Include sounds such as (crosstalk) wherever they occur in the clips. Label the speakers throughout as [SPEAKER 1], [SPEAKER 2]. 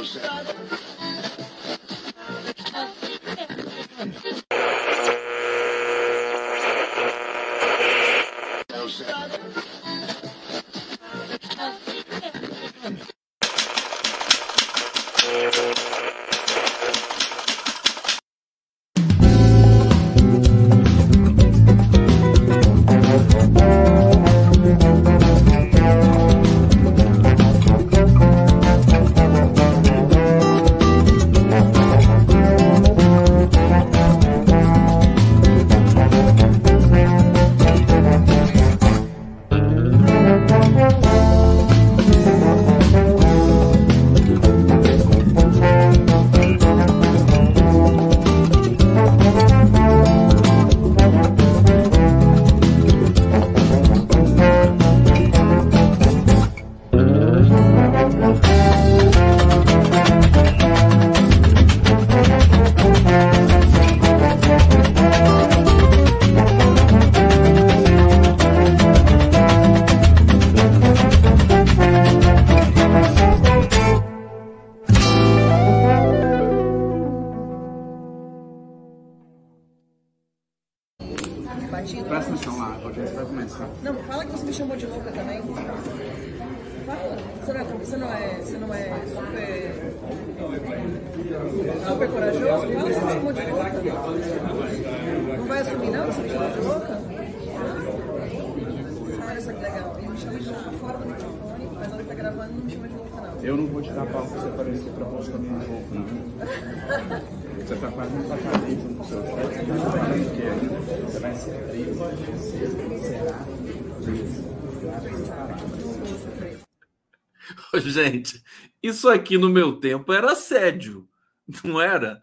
[SPEAKER 1] no sense. (laughs) Gente,
[SPEAKER 2] isso aqui no meu tempo era assédio, não era?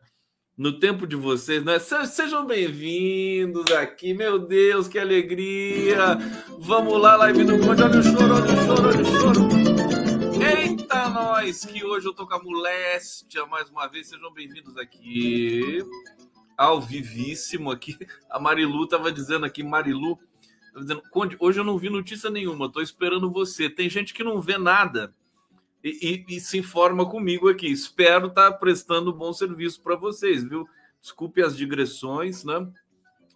[SPEAKER 2] No tempo de vocês, não é? Se- Sejam bem-vindos aqui, meu Deus, que alegria! Vamos lá, live do Conde, olha o choro, olha o choro, olha o choro! Eita, nós, que hoje eu tô com a moléstia mais uma vez, sejam bem-vindos aqui, ao vivíssimo aqui. A Marilu tava dizendo aqui, Marilu, dizendo, Conde, hoje eu não vi notícia nenhuma, tô esperando você. Tem gente que não vê nada e, e- e se informa comigo aqui. Espero estar prestando bom serviço para vocês, viu? Desculpe as digressões, né?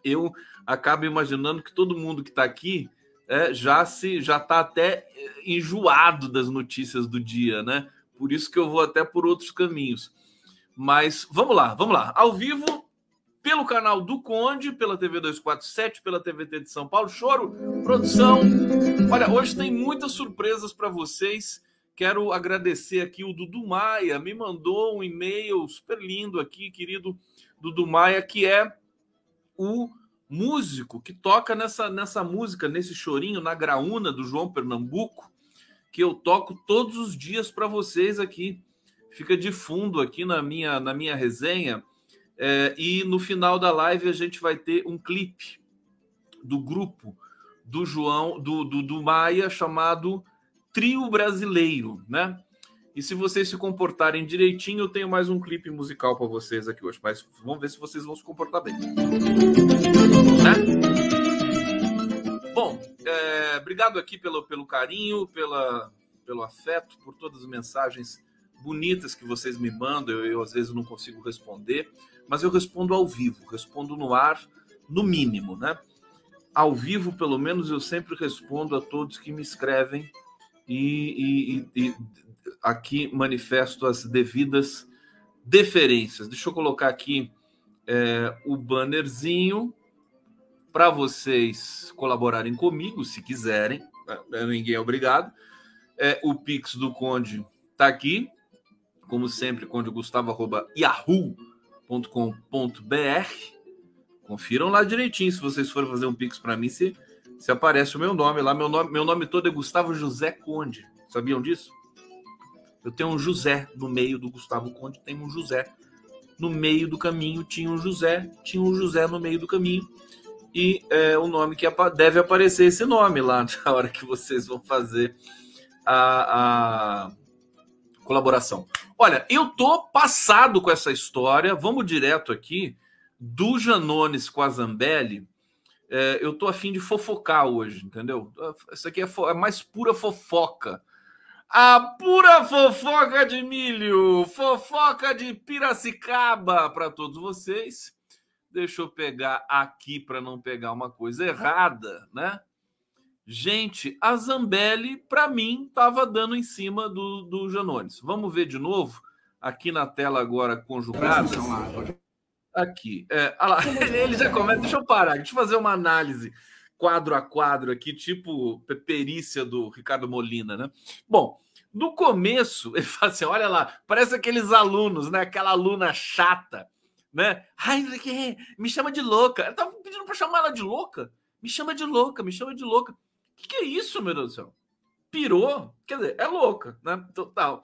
[SPEAKER 2] Eu acabo imaginando que todo mundo que está aqui é, já se já está até é, enjoado das notícias do dia, né? Por isso que eu vou até por outros caminhos. Mas vamos lá, vamos lá. Ao vivo, pelo canal do Conde, pela TV 247, pela TVT de São Paulo. Choro, produção. Olha, hoje tem muitas surpresas para vocês. Quero agradecer aqui o Dudu Maia, me mandou um e-mail super lindo aqui, querido Dudu Maia, que é o músico que toca nessa, nessa música, nesse chorinho, na graúna do João Pernambuco, que eu toco todos os dias para vocês aqui. Fica de fundo aqui na minha, na minha resenha. É, e no final da live a gente vai ter um clipe do grupo do João, do, do, do Maia, chamado Trio Brasileiro, né? E se vocês se comportarem direitinho, eu tenho mais um clipe musical para vocês aqui hoje. Mas vamos ver se vocês vão se comportar bem. Né? Bom, é, obrigado aqui pelo, pelo carinho, pela, pelo afeto, por todas as mensagens bonitas que vocês me mandam. Eu, eu às vezes não consigo responder, mas eu respondo ao vivo, respondo no ar, no mínimo, né? Ao vivo, pelo menos, eu sempre respondo a todos que me escrevem e, e- e aqui manifesto as devidas deferências. Deixa eu colocar aqui é, o bannerzinho para vocês colaborarem comigo, se quiserem. né? Ninguém é obrigado. É, o Pix do Conde está aqui, como sempre, condegustavo.yahoo.com.br. Confiram lá direitinho se vocês forem fazer um Pix para mim, se, se aparece o meu nome lá. Meu nome, meu nome todo é Gustavo José Conde. Sabiam disso? Eu tenho um José no meio do Gustavo Conde, tem um José. No meio do caminho tinha um José, tinha um José no meio do caminho. E é o nome que deve aparecer esse nome lá (laughs) na hora que vocês vão fazer a, a colaboração. Olha, eu tô passado com essa história. Vamos direto aqui do Janones com a Zambelli. É, eu tô afim de fofocar hoje, entendeu? Isso aqui é, é mais pura fofoca. A pura fofoca de milho, fofoca de Piracicaba para todos vocês. Deixa eu pegar aqui para não pegar uma coisa errada, né? Gente, a Zambelli, para mim, estava dando em cima do, do Janones. Vamos ver de novo, aqui na tela agora conjugada. Aqui, é, lá, (laughs) ele já começa. Deixa eu parar, deixa eu fazer uma análise quadro a quadro aqui, tipo perícia do Ricardo Molina, né? Bom, no começo, (laughs) ele fala assim: olha lá, parece aqueles alunos, né? Aquela aluna chata, né? Ai, me chama de louca. Eu tava pedindo para chamar ela de louca. Me chama de louca, me chama de louca. O que, que é isso, meu Deus do céu? Pirou? Quer dizer, é louca, né? Total.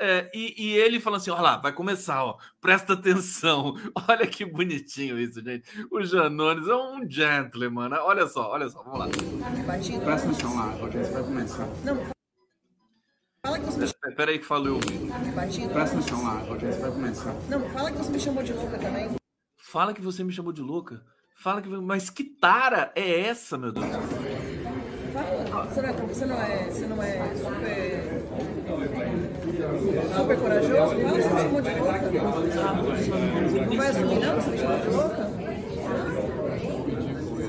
[SPEAKER 2] É, e, e, ele fala assim: olha lá, vai começar, ó, presta atenção. (laughs) Olha que bonitinho isso, gente. O Janones é um gentleman, né? Olha só, olha só, vamos lá.
[SPEAKER 1] Presta atenção lá, vai começar. Não,
[SPEAKER 2] fala que você me... Peraí que falou.
[SPEAKER 1] Presta atenção lá, audiência vai começar.
[SPEAKER 3] Não, fala que você me chamou de louca também.
[SPEAKER 2] Fala que você me chamou de louca. Fala que. Mas que tara é essa, meu Deus?
[SPEAKER 3] Você não é, você não é, você não é super super corajoso, fala, você me chamou de louca. Não vai assumir não, você me chamou de louca?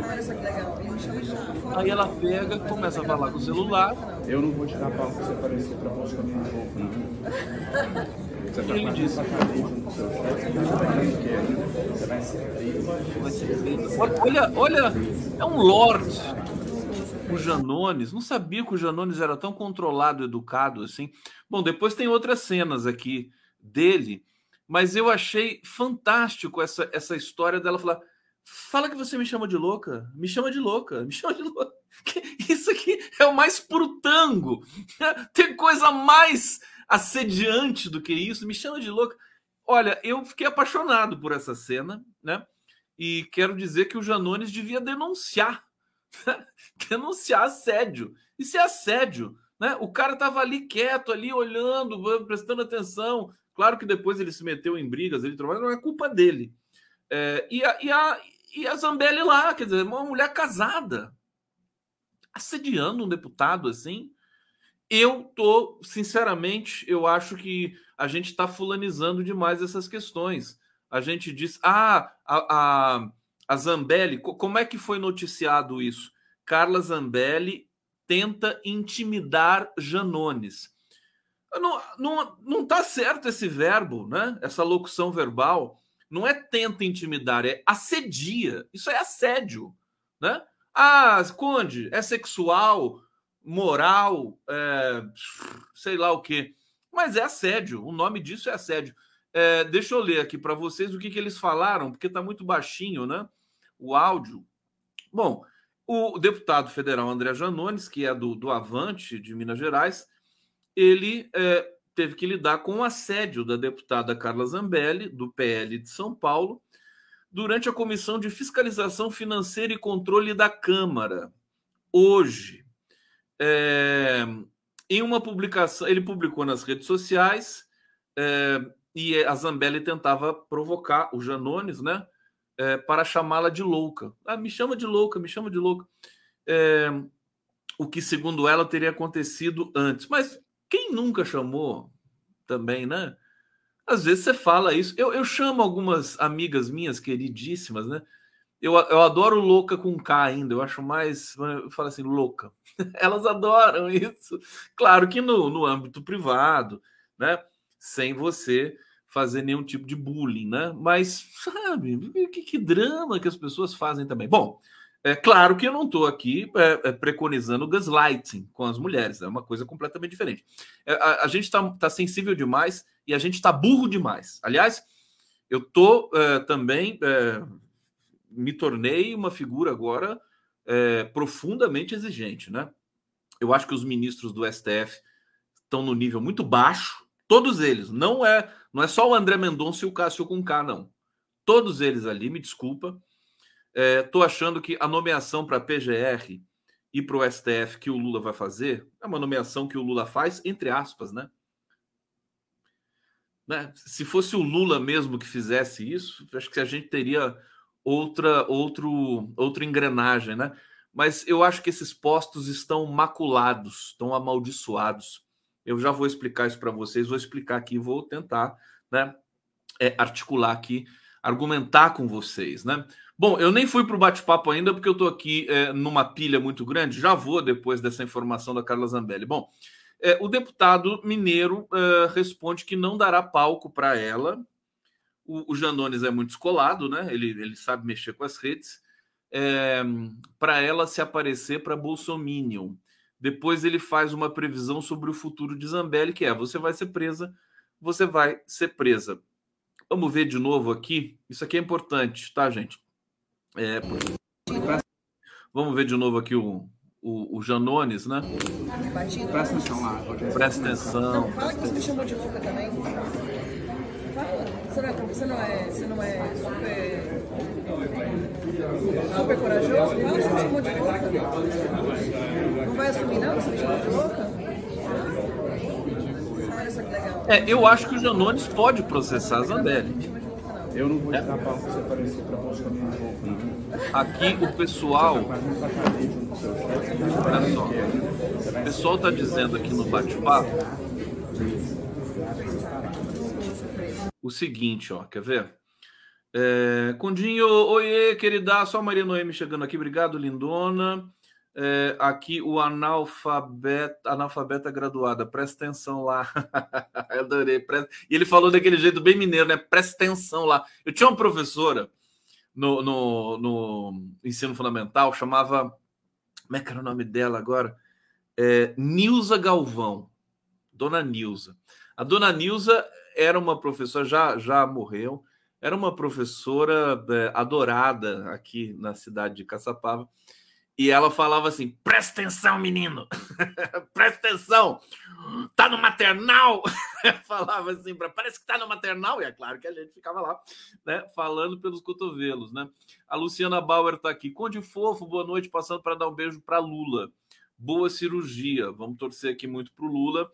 [SPEAKER 3] Olha só que legal, ele me chama de louca.
[SPEAKER 2] Aí ela pega, começa a falar com o celular.
[SPEAKER 1] Eu não vou tirar pau pra você aparecer pra mostrar um pouco, não. Você tá
[SPEAKER 2] ele disse.
[SPEAKER 1] Você vai ser preso.
[SPEAKER 2] Olha, olha, é um lord o Janones, não sabia que o Janones era tão controlado, educado assim. Bom, depois tem outras cenas aqui dele, mas eu achei fantástico essa, essa história dela falar: fala que você me chama de louca, me chama de louca, me chama de louca. (laughs) Isso aqui é o mais puro tango. (laughs) Tem coisa mais assediante do que isso, me chama de louca. Olha, eu fiquei apaixonado por essa cena, né? E quero dizer que o Janones devia denunciar (laughs) denunciar assédio. Isso é assédio. Né? O cara estava ali quieto, ali olhando, prestando atenção. Claro que depois ele se meteu em brigas, ele trabalha, não é culpa dele. É, e, a, e, a, e a Zambelli lá, quer dizer, uma mulher casada, assediando um deputado assim. Eu tô, sinceramente, eu acho que a gente está fulanizando demais essas questões. A gente diz, ah, a, a a Zambelli, como é que foi noticiado isso? Carla Zambelli tenta intimidar Janones. Não, não, não tá certo esse verbo, né? Essa locução verbal. Não é tenta intimidar, é assedia. Isso é assédio, né? Ah, Conde, é sexual, moral, é, sei lá o quê. Mas é assédio. O nome disso é assédio. É, deixa eu ler aqui para vocês o que, que eles falaram, porque está muito baixinho, né? o áudio. Bom, o deputado federal André Janones, que é do, do Avante de Minas Gerais, ele é, teve que lidar com o assédio da deputada Carla Zambelli, do PL de São Paulo, durante a Comissão de Fiscalização Financeira e Controle da Câmara. Hoje, é, em uma publicação, ele publicou nas redes sociais é, e a Zambelli tentava provocar o Janones, né? é, para chamá-la de louca. Ah, me chama de louca, me chama de louca. É, o que, segundo ela, teria acontecido antes. Mas quem nunca chamou também, né? Às vezes você fala isso. Eu, eu chamo algumas amigas minhas queridíssimas, né? Eu, eu adoro louca com K ainda, eu acho mais. Eu falo assim, louca. (laughs) Elas adoram isso. Claro que no, no âmbito privado, né? Sem você fazer nenhum tipo de bullying, né? Mas, sabe, que, que drama que as pessoas fazem também. Bom, é claro que eu não estou aqui é, é, preconizando gaslighting com as mulheres, é uma coisa completamente diferente. É, a, a, gente está tá sensível demais e a gente está burro demais. Aliás, eu tô é, também é, me tornei uma figura agora é, profundamente exigente, né? Eu acho que os ministros do STF estão no nível muito baixo Todos eles. Não é, não é só o André Mendonça e o Cássio com K, não. Todos eles ali, me desculpa. Estou é, achando que a nomeação para PGR e para o STF que o Lula vai fazer é uma nomeação que o Lula faz, entre aspas, né? né? Se fosse o Lula mesmo que fizesse isso, acho que a gente teria outra, outro, outra engrenagem, né? Mas eu acho que esses postos estão maculados, estão amaldiçoados Eu já vou explicar isso para vocês, vou explicar aqui, vou tentar né, é, articular aqui, argumentar com vocês. Né? Bom, eu nem fui para o bate-papo ainda, porque eu estou aqui é, numa pilha muito grande, já vou depois dessa informação da Carla Zambelli. Bom, é, o deputado mineiro é, responde que não dará palco para ela. O, o Janones é muito escolado, né? Ele, ele sabe mexer com as redes. É, para ela se aparecer para Bolsominion. Depois ele faz uma previsão sobre o futuro de Zambelli, que é: você vai ser presa, você vai ser presa. Vamos ver de novo aqui. Isso aqui é importante, tá, gente? É, vamos ver de novo aqui o, o, o Janones, né?
[SPEAKER 1] Presta atenção lá.
[SPEAKER 2] Presta atenção.
[SPEAKER 3] Não, fala que você me chamou de louca também. Fala. Você não é, você não é, você não é super. super corajoso? Fala que você me chamou de louca.
[SPEAKER 2] É, eu acho que o Janones pode processar a Zambelli.
[SPEAKER 1] Eu não vou te dar palco se aparecer para Bolsonaro.
[SPEAKER 2] Aqui o pessoal. Olha só. O pessoal está dizendo aqui no bate-papo o seguinte, ó, quer ver? É, Condinho, oiê, querida, só a Maria Noemi chegando aqui, obrigado, lindona. É, aqui o analfabeta, analfabeta graduada, presta atenção lá. (laughs) Adorei. Presta... E ele falou daquele jeito bem mineiro, né? Presta atenção lá. Eu tinha uma professora no, no, no ensino fundamental, chamava. Como é que era o nome dela agora? É, Nilza Galvão. Dona Nilza. A dona Nilza era uma professora, já, já morreu, era uma professora é, adorada aqui na cidade de Caçapava e ela falava assim: presta atenção, menino, (laughs) presta atenção, tá no maternal. (laughs) falava assim, pra, parece que tá no maternal, e é claro que a gente ficava lá, né, falando pelos cotovelos, né? A Luciana Bauer tá aqui, Conde Fofo, boa noite, passando para dar um beijo para Lula. Boa cirurgia, vamos torcer aqui muito pro Lula.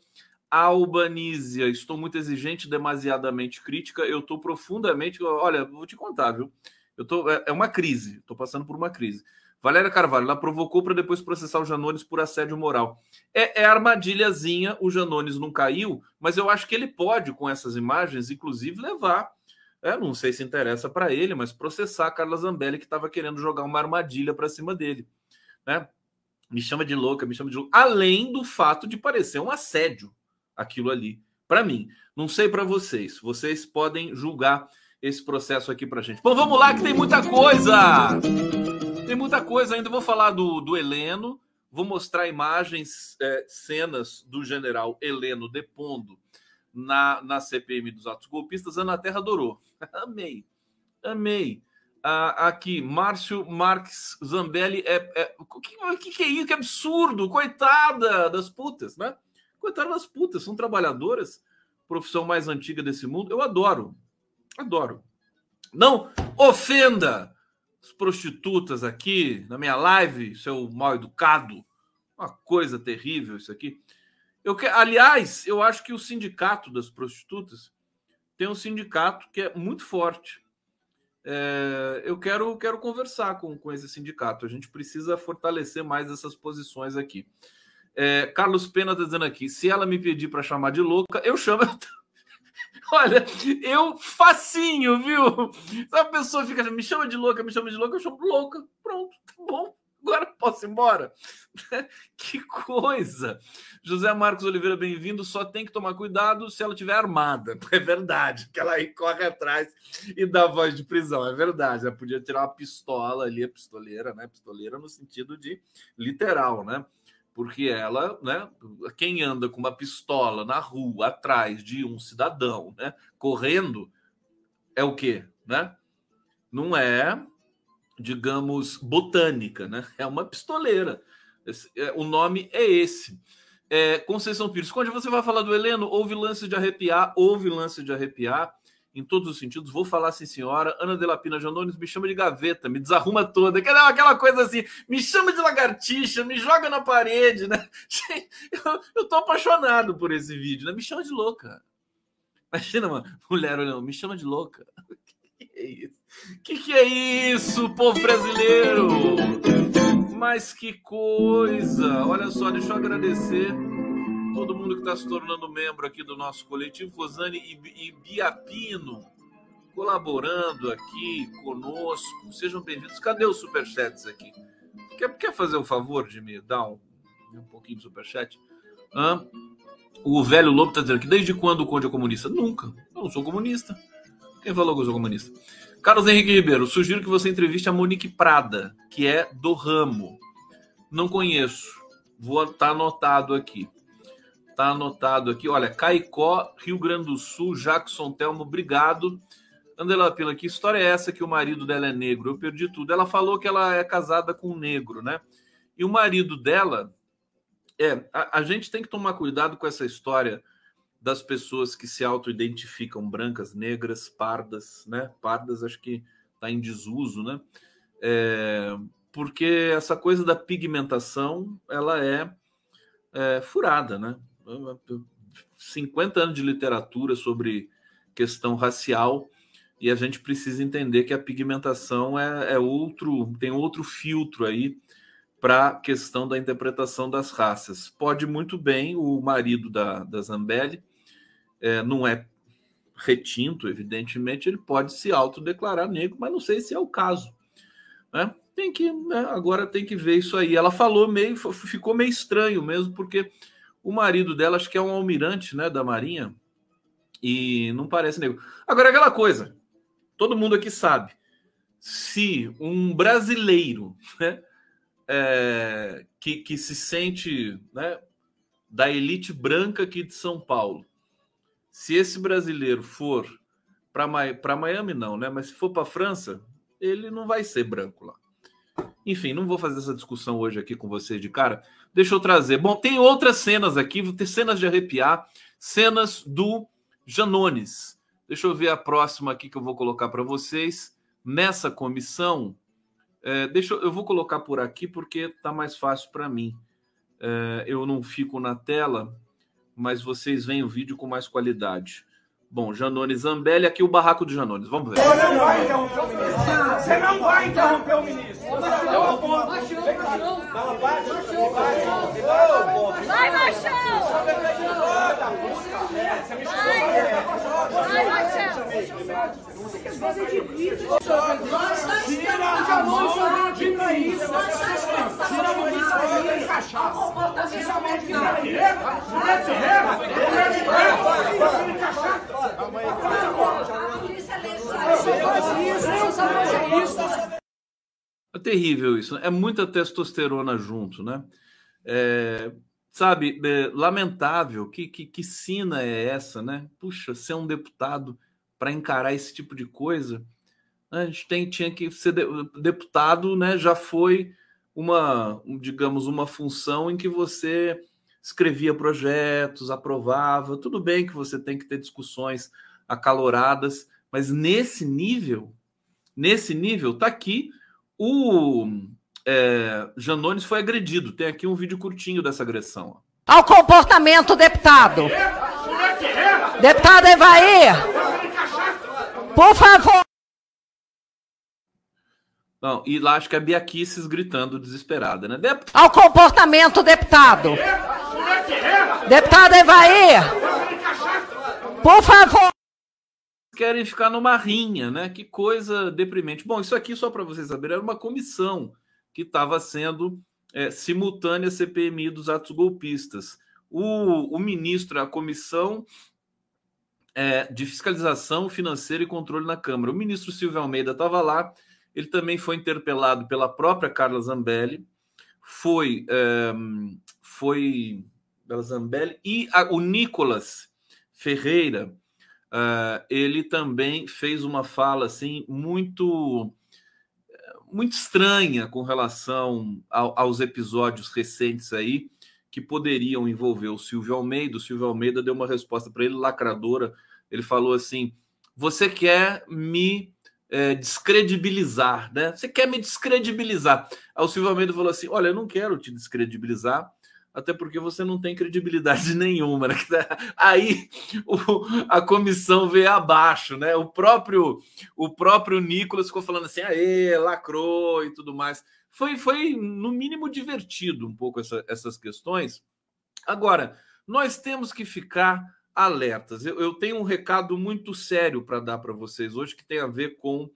[SPEAKER 2] Albanísia, estou muito exigente, demasiadamente crítica. Eu estou profundamente. Olha, vou te contar, viu? Eu tô, é, é uma crise, estou passando por uma crise. Valéria Carvalho, ela provocou para depois processar o Janones por assédio moral. É, é armadilhazinha, o Janones não caiu, mas eu acho que ele pode, com essas imagens, inclusive, levar. É, não sei se interessa para ele, mas processar a Carla Zambelli, que estava querendo jogar uma armadilha para cima dele. Né? Me chama de louca, me chama de louca. Além do fato de parecer um assédio aquilo ali. Para mim. Não sei para vocês. Vocês podem julgar esse processo aqui para gente. Bom, vamos lá que tem muita coisa! Tem muita coisa ainda. Vou falar do, do Heleno, vou mostrar imagens, é, cenas do general Heleno depondo na, na CPM dos atos golpistas. Ana Terra adorou. (laughs) amei, amei. Ah, aqui, Márcio Marques Zambelli. É, é, o que, que, é isso? Que absurdo! Coitada das putas, né? Coitada das putas, são trabalhadoras, profissão mais antiga desse mundo. Eu adoro, adoro. Não ofenda as prostitutas aqui na minha live, seu mal educado. Uma coisa terrível isso aqui. Eu que, aliás, eu acho que o sindicato das prostitutas tem um sindicato que é muito forte. É, eu quero, quero conversar com, com esse sindicato. A gente precisa fortalecer mais essas posições aqui. É, Carlos Pena está dizendo aqui: se ela me pedir para chamar de louca, eu chamo. (laughs) Olha, eu facinho, viu? A pessoa fica me chama de louca, me chama de louca, eu chamo louca. Pronto, tá bom. Agora posso ir embora? (laughs) que coisa! José Marcos Oliveira, bem-vindo. Só tem que tomar cuidado se ela tiver armada. (laughs) É verdade, que ela aí corre atrás e dá voz de prisão. É verdade. Ela podia tirar uma pistola ali, a pistoleira, né? Pistoleira no sentido de literal, né? Porque ela, né, quem anda com uma pistola na rua atrás de um cidadão, né, correndo, é o quê, né? Não é, digamos, botânica, né? É uma pistoleira. Esse, é, o nome é esse. É, Conceição Pires, quando você vai falar do Heleno, houve lance de arrepiar, houve lance de arrepiar em todos os sentidos. Vou falar sim, senhora. Ana de Lapina Janones me chama de gaveta, me desarruma toda. Aquela, aquela coisa assim, me chama de lagartixa, me joga na parede, né? (laughs) Eu, eu tô apaixonado por esse vídeo, né? Me chama de louca. Imagina, uma mulher olhando, me chama de louca. (laughs) É? Que que é isso, povo brasileiro? Mas que coisa! Olha só, deixa eu agradecer todo mundo que está se tornando membro aqui do nosso coletivo, Rosane e, Biapino, colaborando aqui conosco. Sejam bem-vindos. Cadê os superchats aqui? Quer, quer fazer o favor de me dar um, um pouquinho de superchat? O velho Lobo está dizendo que desde quando o Conde é comunista? Nunca. Eu não sou comunista. Quem falou que eu sou comunista? Carlos Henrique Ribeiro, sugiro que você entreviste a Monique Prada, que é do ramo. Não conheço. Vou estar tá anotado aqui. Tá anotado aqui. Olha, Caicó, Rio Grande do Sul, Jackson Telmo, obrigado. Andela Pila, que história é essa que o marido dela é negro? Eu perdi tudo. Ela falou que ela é casada com um negro, né? E o marido dela. É, a, a gente tem que tomar cuidado com essa história das pessoas que se auto-identificam brancas, negras, pardas, né? Pardas acho que está em desuso, né? É, porque essa coisa da pigmentação ela é, é, furada, né? 50 anos de literatura sobre questão racial e a gente precisa entender que a pigmentação é, é outro, tem outro filtro aí para a questão da interpretação das raças. Pode muito bem o marido da, da Zambelli é, não é retinto, evidentemente, ele pode se autodeclarar negro, mas não sei se é o caso. Né? Tem que, né, agora tem que ver isso aí. Ela falou meio, ficou meio estranho mesmo, porque o marido dela, acho que é um almirante né, da Marinha, e não parece negro. Agora, aquela coisa, todo mundo aqui sabe, se um brasileiro né, é, que, que se sente né, da elite branca aqui de São Paulo, se esse brasileiro for para Miami, não, né? Mas se for para França, ele não vai ser branco lá. Enfim, não vou fazer essa discussão hoje aqui com vocês de cara. Deixa eu trazer. Bom, tem outras cenas aqui, vou ter cenas de arrepiar, cenas do Janones. Deixa eu ver a próxima aqui que eu vou colocar para vocês. Nessa comissão, é, deixa eu, eu vou colocar por aqui porque tá mais fácil para mim. É, eu não fico na tela mas vocês veem o vídeo com mais qualidade. Bom, Janone Zambelli, aqui o barraco do Janones. Vamos ver. Você não vai interromper o ministro. Você não vai interromper o ministro. Vai, Machão! Vai, Machão! Você quer fazer de vídeo? Tira a mão de pra isso. Tira a mão disso aí, tem cachaça. Tira a mão de pra isso. Mulher de rega. Mulher de rega. Mulher de cachaça. É terrível isso. É muita testosterona junto, né? É, sabe, é, lamentável. Que, que, que sina é essa, né? Puxa, ser um deputado para encarar esse tipo de coisa, a gente tem, tinha que ser deputado, né? Já foi uma, digamos, uma função em que você escrevia projetos, aprovava. Tudo bem que você tem que ter discussões acaloradas, mas nesse nível, nesse nível, tá aqui o é, Janones foi agredido. Tem aqui um vídeo curtinho dessa agressão.
[SPEAKER 4] Ao comportamento, deputado. Deputado Evair, por favor.
[SPEAKER 2] Não, e lá acho que é a Biaquices gritando desesperada, né?
[SPEAKER 4] Dep Ao comportamento, deputado. Deputado Evair! Por favor!
[SPEAKER 2] Querem ficar numa rinha, né? Que coisa deprimente. Bom, isso aqui, só para vocês saberem, era uma comissão que estava sendo é, simultânea CPMI dos atos golpistas. O, o ministro, a comissão é, de fiscalização financeira e controle na Câmara. O ministro Silvio Almeida estava lá, ele também foi interpelado pela própria Carla Zambelli, foi, é, foi Bela Zambelli, e a, o Nicolas Ferreira, uh, ele também fez uma fala assim muito muito estranha com relação ao, aos episódios recentes aí que poderiam envolver o Silvio Almeida. O Silvio Almeida deu uma resposta para ele lacradora. Ele falou assim: "Você quer me é, descredibilizar, né? Você quer me descredibilizar?" Aí o Silvio Almeida falou assim: "Olha, eu não quero te descredibilizar até porque você não tem credibilidade (laughs) nenhuma. Né? (laughs) Aí o, a comissão veio abaixo, né? O próprio o próprio Nicolas ficou falando assim, aê, lacrou e tudo mais. Foi, foi no mínimo divertido um pouco essa, essas questões. Agora, nós temos que ficar alertas. Eu, eu tenho um recado muito sério para dar para vocês hoje que tem a ver com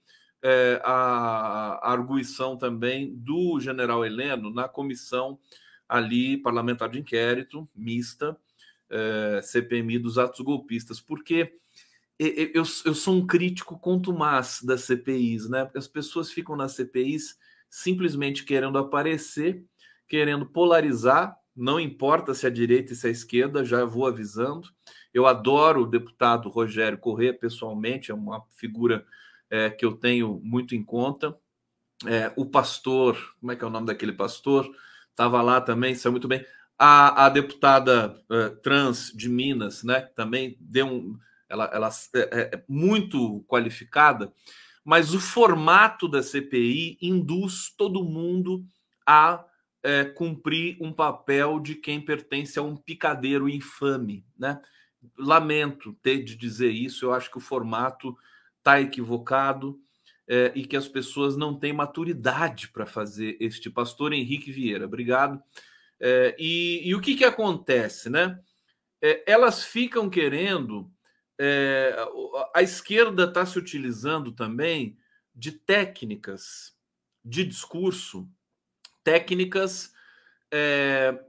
[SPEAKER 2] é, a, a arguição também do general Heleno na comissão ali parlamentar de inquérito mista é, CPMI dos atos golpistas, porque eu, eu sou um crítico contumaz das CPIs, né? Porque as pessoas ficam nas CPIs simplesmente querendo aparecer, querendo polarizar, não importa se é a direita e se é a esquerda, já vou avisando. Eu adoro o deputado Rogério Corrêa pessoalmente, é uma figura é, que eu tenho muito em conta. É, o pastor, como é que é o nome daquele pastor? Estava lá também, saiu muito bem. A, a deputada uh, trans de Minas, né? Também deu um. Ela, ela é, é, é muito qualificada, mas o formato da CPI induz todo mundo a é, cumprir um papel de quem pertence a um picadeiro infame, né? Lamento ter de dizer isso, eu acho que o formato está equivocado é, e que as pessoas não têm maturidade para fazer este pastor Henrique Vieira. Obrigado. É, e, e, o que, que acontece, né? É, elas ficam querendo. É, a esquerda está se utilizando também de técnicas de discurso, técnicas é,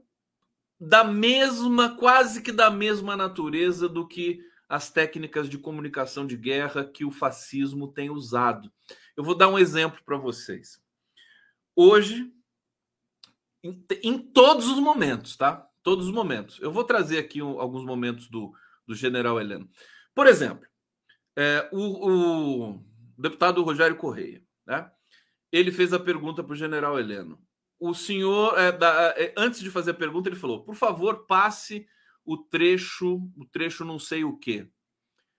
[SPEAKER 2] da mesma, quase que da mesma natureza do que as técnicas de comunicação de guerra que o fascismo tem usado. Eu vou dar um exemplo para vocês. Hoje, em, em, todos os momentos, tá? Todos os momentos. Eu vou trazer aqui um, alguns momentos do, do general Heleno. Por exemplo, é, o, o, deputado Rogério Correia, né? Ele fez a pergunta para o general Heleno. O senhor, é, da, é, antes de fazer a pergunta, ele falou: por favor, passe o trecho, o trecho não sei o quê.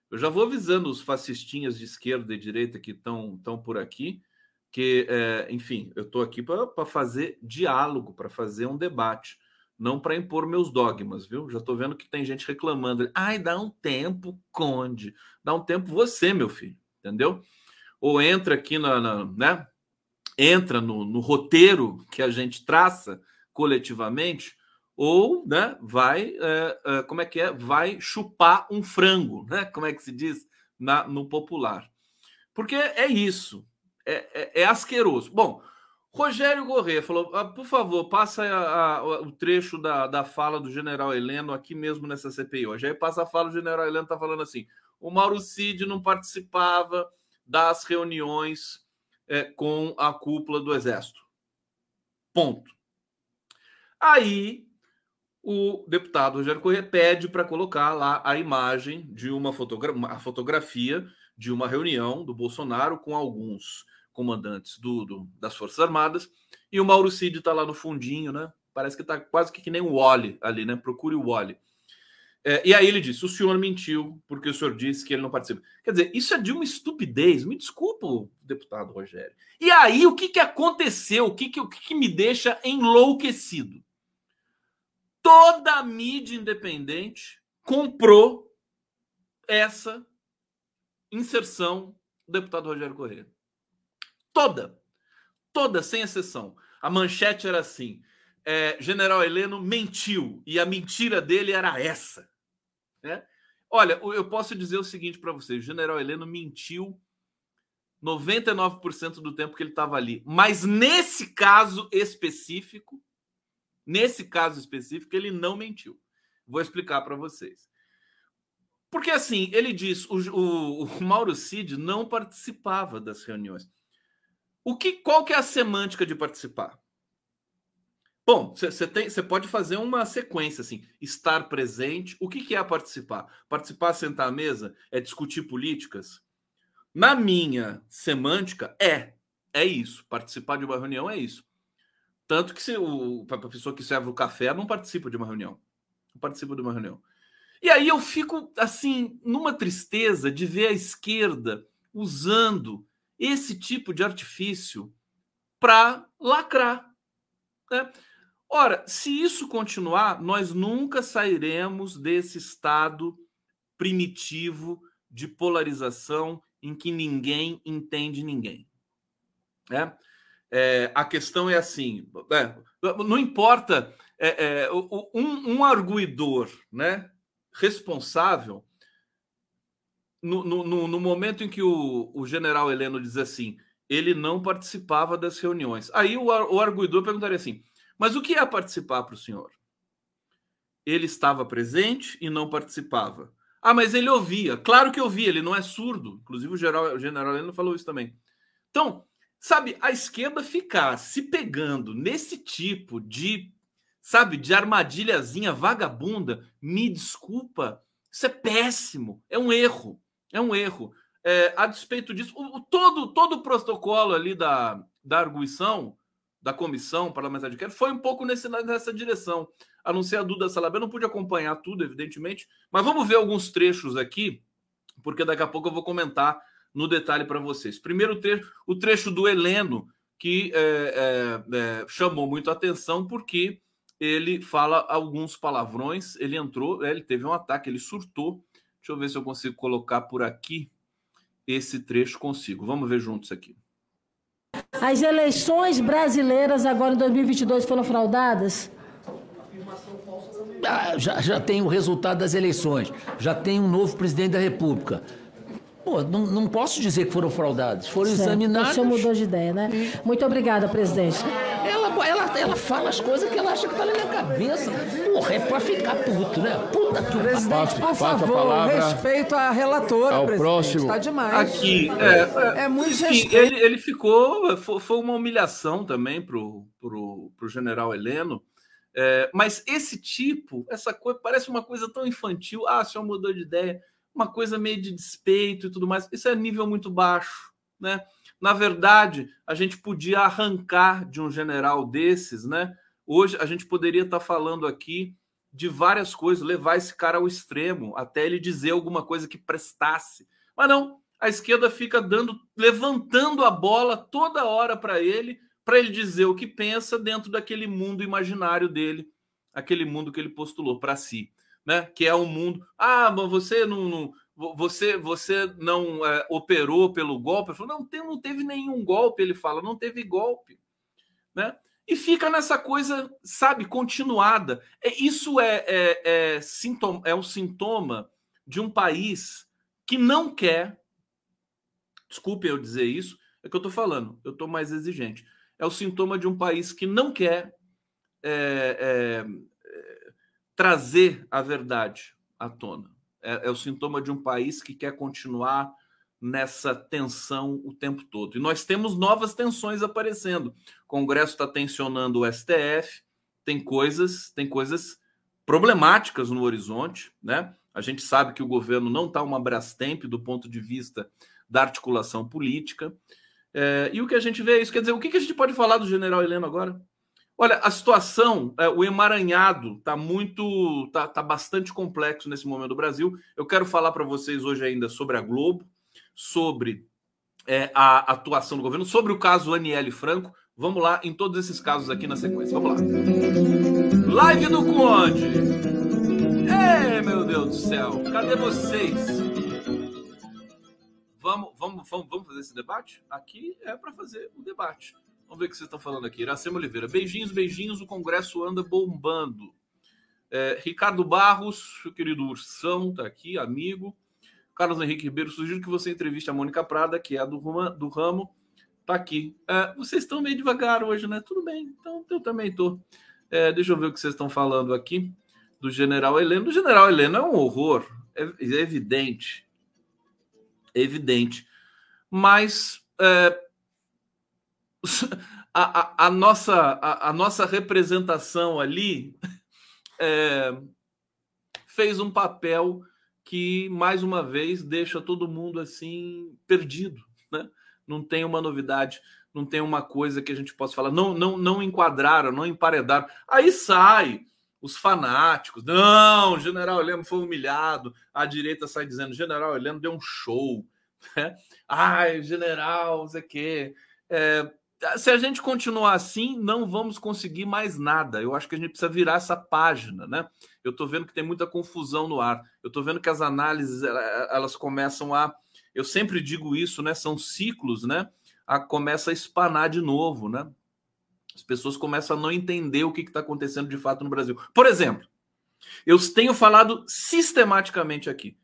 [SPEAKER 2] Eu já vou avisando os fascistinhas de esquerda e direita que estão por aqui, que, é, enfim, eu estou aqui para fazer diálogo, para fazer um debate, não para impor meus dogmas, viu? Já estou vendo que tem gente reclamando. Ai, dá um tempo, Conde. Dá um tempo você, meu filho, entendeu? Ou entra aqui na, na né? Entra no, no roteiro que a gente traça coletivamente ou né, vai, é, é, como é que é? Vai chupar um frango, né? Como é que se diz na, no popular? Porque é isso, é, é, é asqueroso. Bom, Rogério Gorrê falou: ah, por favor, passa a, a, o trecho da, da fala do general Heleno aqui mesmo nessa CPI hoje. Aí passa a fala, o general Heleno está falando assim: o Mauro Cid não participava das reuniões é, com a cúpula do Exército. Ponto. Aí o deputado Rogério Corrêa pede para colocar lá a imagem de uma, fotogra uma fotografia de uma reunião do Bolsonaro com alguns comandantes do, do das Forças Armadas e o Mauro Cid está lá no fundinho, né? Parece que está quase que, que nem o Wally ali, né? Procure o Wally. É, e aí ele disse: o senhor mentiu porque o senhor disse que ele não participa. Quer dizer, isso é de uma estupidez. Me desculpa, deputado Rogério. E aí, o que, que aconteceu? O que, que, o que, que me deixa enlouquecido? toda a mídia independente comprou essa inserção do deputado Rogério Corrêa. Toda. Toda, sem exceção. A manchete era assim: é, General Heleno mentiu e a mentira dele era essa. Né? Olha, eu posso dizer o seguinte para vocês: o General Heleno mentiu 99% do tempo que ele estava ali. Mas nesse caso específico, Nesse caso específico, ele não mentiu. Vou explicar para vocês. Porque assim, ele diz, o, o, o, Mauro Cid não participava das reuniões. O que, qual que é a semântica de participar? Bom, você pode fazer uma sequência assim, estar presente. O que, que é participar? Participar, sentar à mesa, é discutir políticas. Na minha semântica, é, é isso. Participar de uma reunião é isso. Tanto que se o, a pessoa que serve o café não participa de uma reunião. Não participa de uma reunião. E aí eu fico, assim, numa tristeza de ver a esquerda usando esse tipo de artifício para lacrar. Né? Ora, se isso continuar, nós nunca sairemos desse estado primitivo de polarização em que ninguém entende ninguém. Né? É, a questão é assim: é, não importa é, é, um, um, arguidor né, responsável, no, no, no, momento em que o, o general Heleno diz assim, ele não participava das reuniões. Aí o, o arguidor perguntaria assim: mas o que é participar para o senhor? Ele estava presente e não participava. Ah, mas ele ouvia. Claro que ouvia, ele não é surdo. Inclusive o general, o general Heleno falou isso também. Então, sabe, a esquerda ficar se pegando nesse tipo de, sabe, de armadilhazinha vagabunda, me desculpa, isso é péssimo, é um erro, é um erro. É, a despeito disso, o, todo, todo o protocolo ali da, da arguição, da comissão parlamentar de inquérito, foi um pouco nesse, nessa direção. A não ser a Duda Salabé, não pude acompanhar tudo, evidentemente, mas vamos ver alguns trechos aqui, porque daqui a pouco eu vou comentar no detalhe para vocês. Primeiro trecho, o trecho do Heleno, que é, é, é, chamou muito atenção, porque ele fala alguns palavrões, ele entrou, é, ele teve um ataque, ele surtou. Deixa eu ver se eu consigo colocar por aqui esse trecho consigo. Vamos ver juntos aqui.
[SPEAKER 5] As eleições brasileiras agora em 2022 foram fraudadas?
[SPEAKER 6] Ah, já, já tem o resultado das eleições, já tem um novo presidente da República. Pô, não, não posso dizer que foram fraudados, foram certo. examinados. O
[SPEAKER 5] senhor mudou de ideia, né? Muito obrigada, presidente.
[SPEAKER 6] Ela, ela, fala as coisas que ela acha que tá na minha cabeça. Porra, é pra ficar puto, né? Puta que
[SPEAKER 7] Presidente, por favor, palavra respeito à relatora,
[SPEAKER 1] ao presidente. Próximo.
[SPEAKER 7] Tá demais.
[SPEAKER 2] Aqui, é, é, é muito enfim, ele, ele ficou, foi uma humilhação também pro, pro, pro general Heleno. É, mas esse tipo, essa coisa, parece uma coisa tão infantil. Ah, o senhor mudou de ideia uma coisa meio de despeito e tudo mais. Isso é nível muito baixo, né? Na verdade, a gente podia arrancar de um general desses, né? Hoje a gente poderia estar falando aqui de várias coisas, levar esse cara ao extremo, até ele dizer alguma coisa que prestasse. Mas não, a esquerda fica dando, levantando a bola toda hora para ele, para ele dizer o que pensa dentro daquele mundo imaginário dele, aquele mundo que ele postulou para si né? Que é um mundo. Ah, mas você não, não você você não é, operou pelo golpe? Ele falou, não, tem, não teve nenhum golpe. Ele fala, não teve golpe, né? E fica nessa coisa, sabe, continuada. É, isso é, é, é, sintoma, é um sintoma de um país que não quer. Desculpe eu dizer isso, é que eu estou falando, eu estou mais exigente. É o sintoma de um país que não quer é, é, trazer a verdade à tona. É, é, o sintoma de um país que quer continuar nessa tensão o tempo todo. E nós temos novas tensões aparecendo. O Congresso está tensionando o STF, tem coisas, tem coisas problemáticas no horizonte, né? A gente sabe que o governo não está uma Brastemp do ponto de vista da articulação política. É, e o que a gente vê é isso. Quer dizer, o que, que a gente pode falar do general Heleno agora? Olha, a situação, é, o emaranhado está muito, está tá bastante complexo nesse momento do Brasil. Eu quero falar para vocês hoje ainda sobre a Globo, sobre é, a atuação do governo, sobre o caso Aniele Franco. Vamos lá em todos esses casos aqui na sequência. Vamos lá. Live do Conde. Ei, meu Deus do céu, cadê vocês? Vamos, vamos, vamos, vamos fazer esse debate? Aqui é para fazer o debate. Vamos ver o que vocês estão falando aqui. Iracema Oliveira. Beijinhos, beijinhos. O Congresso anda bombando. É, Ricardo Barros, meu querido Ursão, tá aqui, amigo. Carlos Henrique Ribeiro, sugiro que você entreviste a Mônica Prada, que é a do, do ramo. Tá aqui. É, vocês estão meio devagar hoje, né? Tudo bem. Então eu também tô. É, deixa eu ver o que vocês estão falando aqui do General Heleno. O General Heleno é um horror. É, é evidente. É evidente. Mas é, (laughs) a, a, a nossa, a, a, nossa representação ali (laughs) é, fez um papel que, mais uma vez, deixa todo mundo assim perdido. Né? Não tem uma novidade, não tem uma coisa que a gente possa falar. Não, não, não enquadraram, não emparedaram. Aí sai os fanáticos. Não, General Heleno foi humilhado. A direita sai dizendo: General Heleno deu um show. Né? Ai, general, não sei o quê. É, se a gente continuar assim, não vamos conseguir mais nada. Eu acho que a gente precisa virar essa página, né? Eu estou vendo que tem muita confusão no ar. Eu estou vendo que as análises elas começam a, eu sempre digo isso, né? São ciclos, né? A começa a espanar de novo, né? As pessoas começam a não entender o que está acontecendo de fato no Brasil. Por exemplo, eu tenho falado sistematicamente aqui.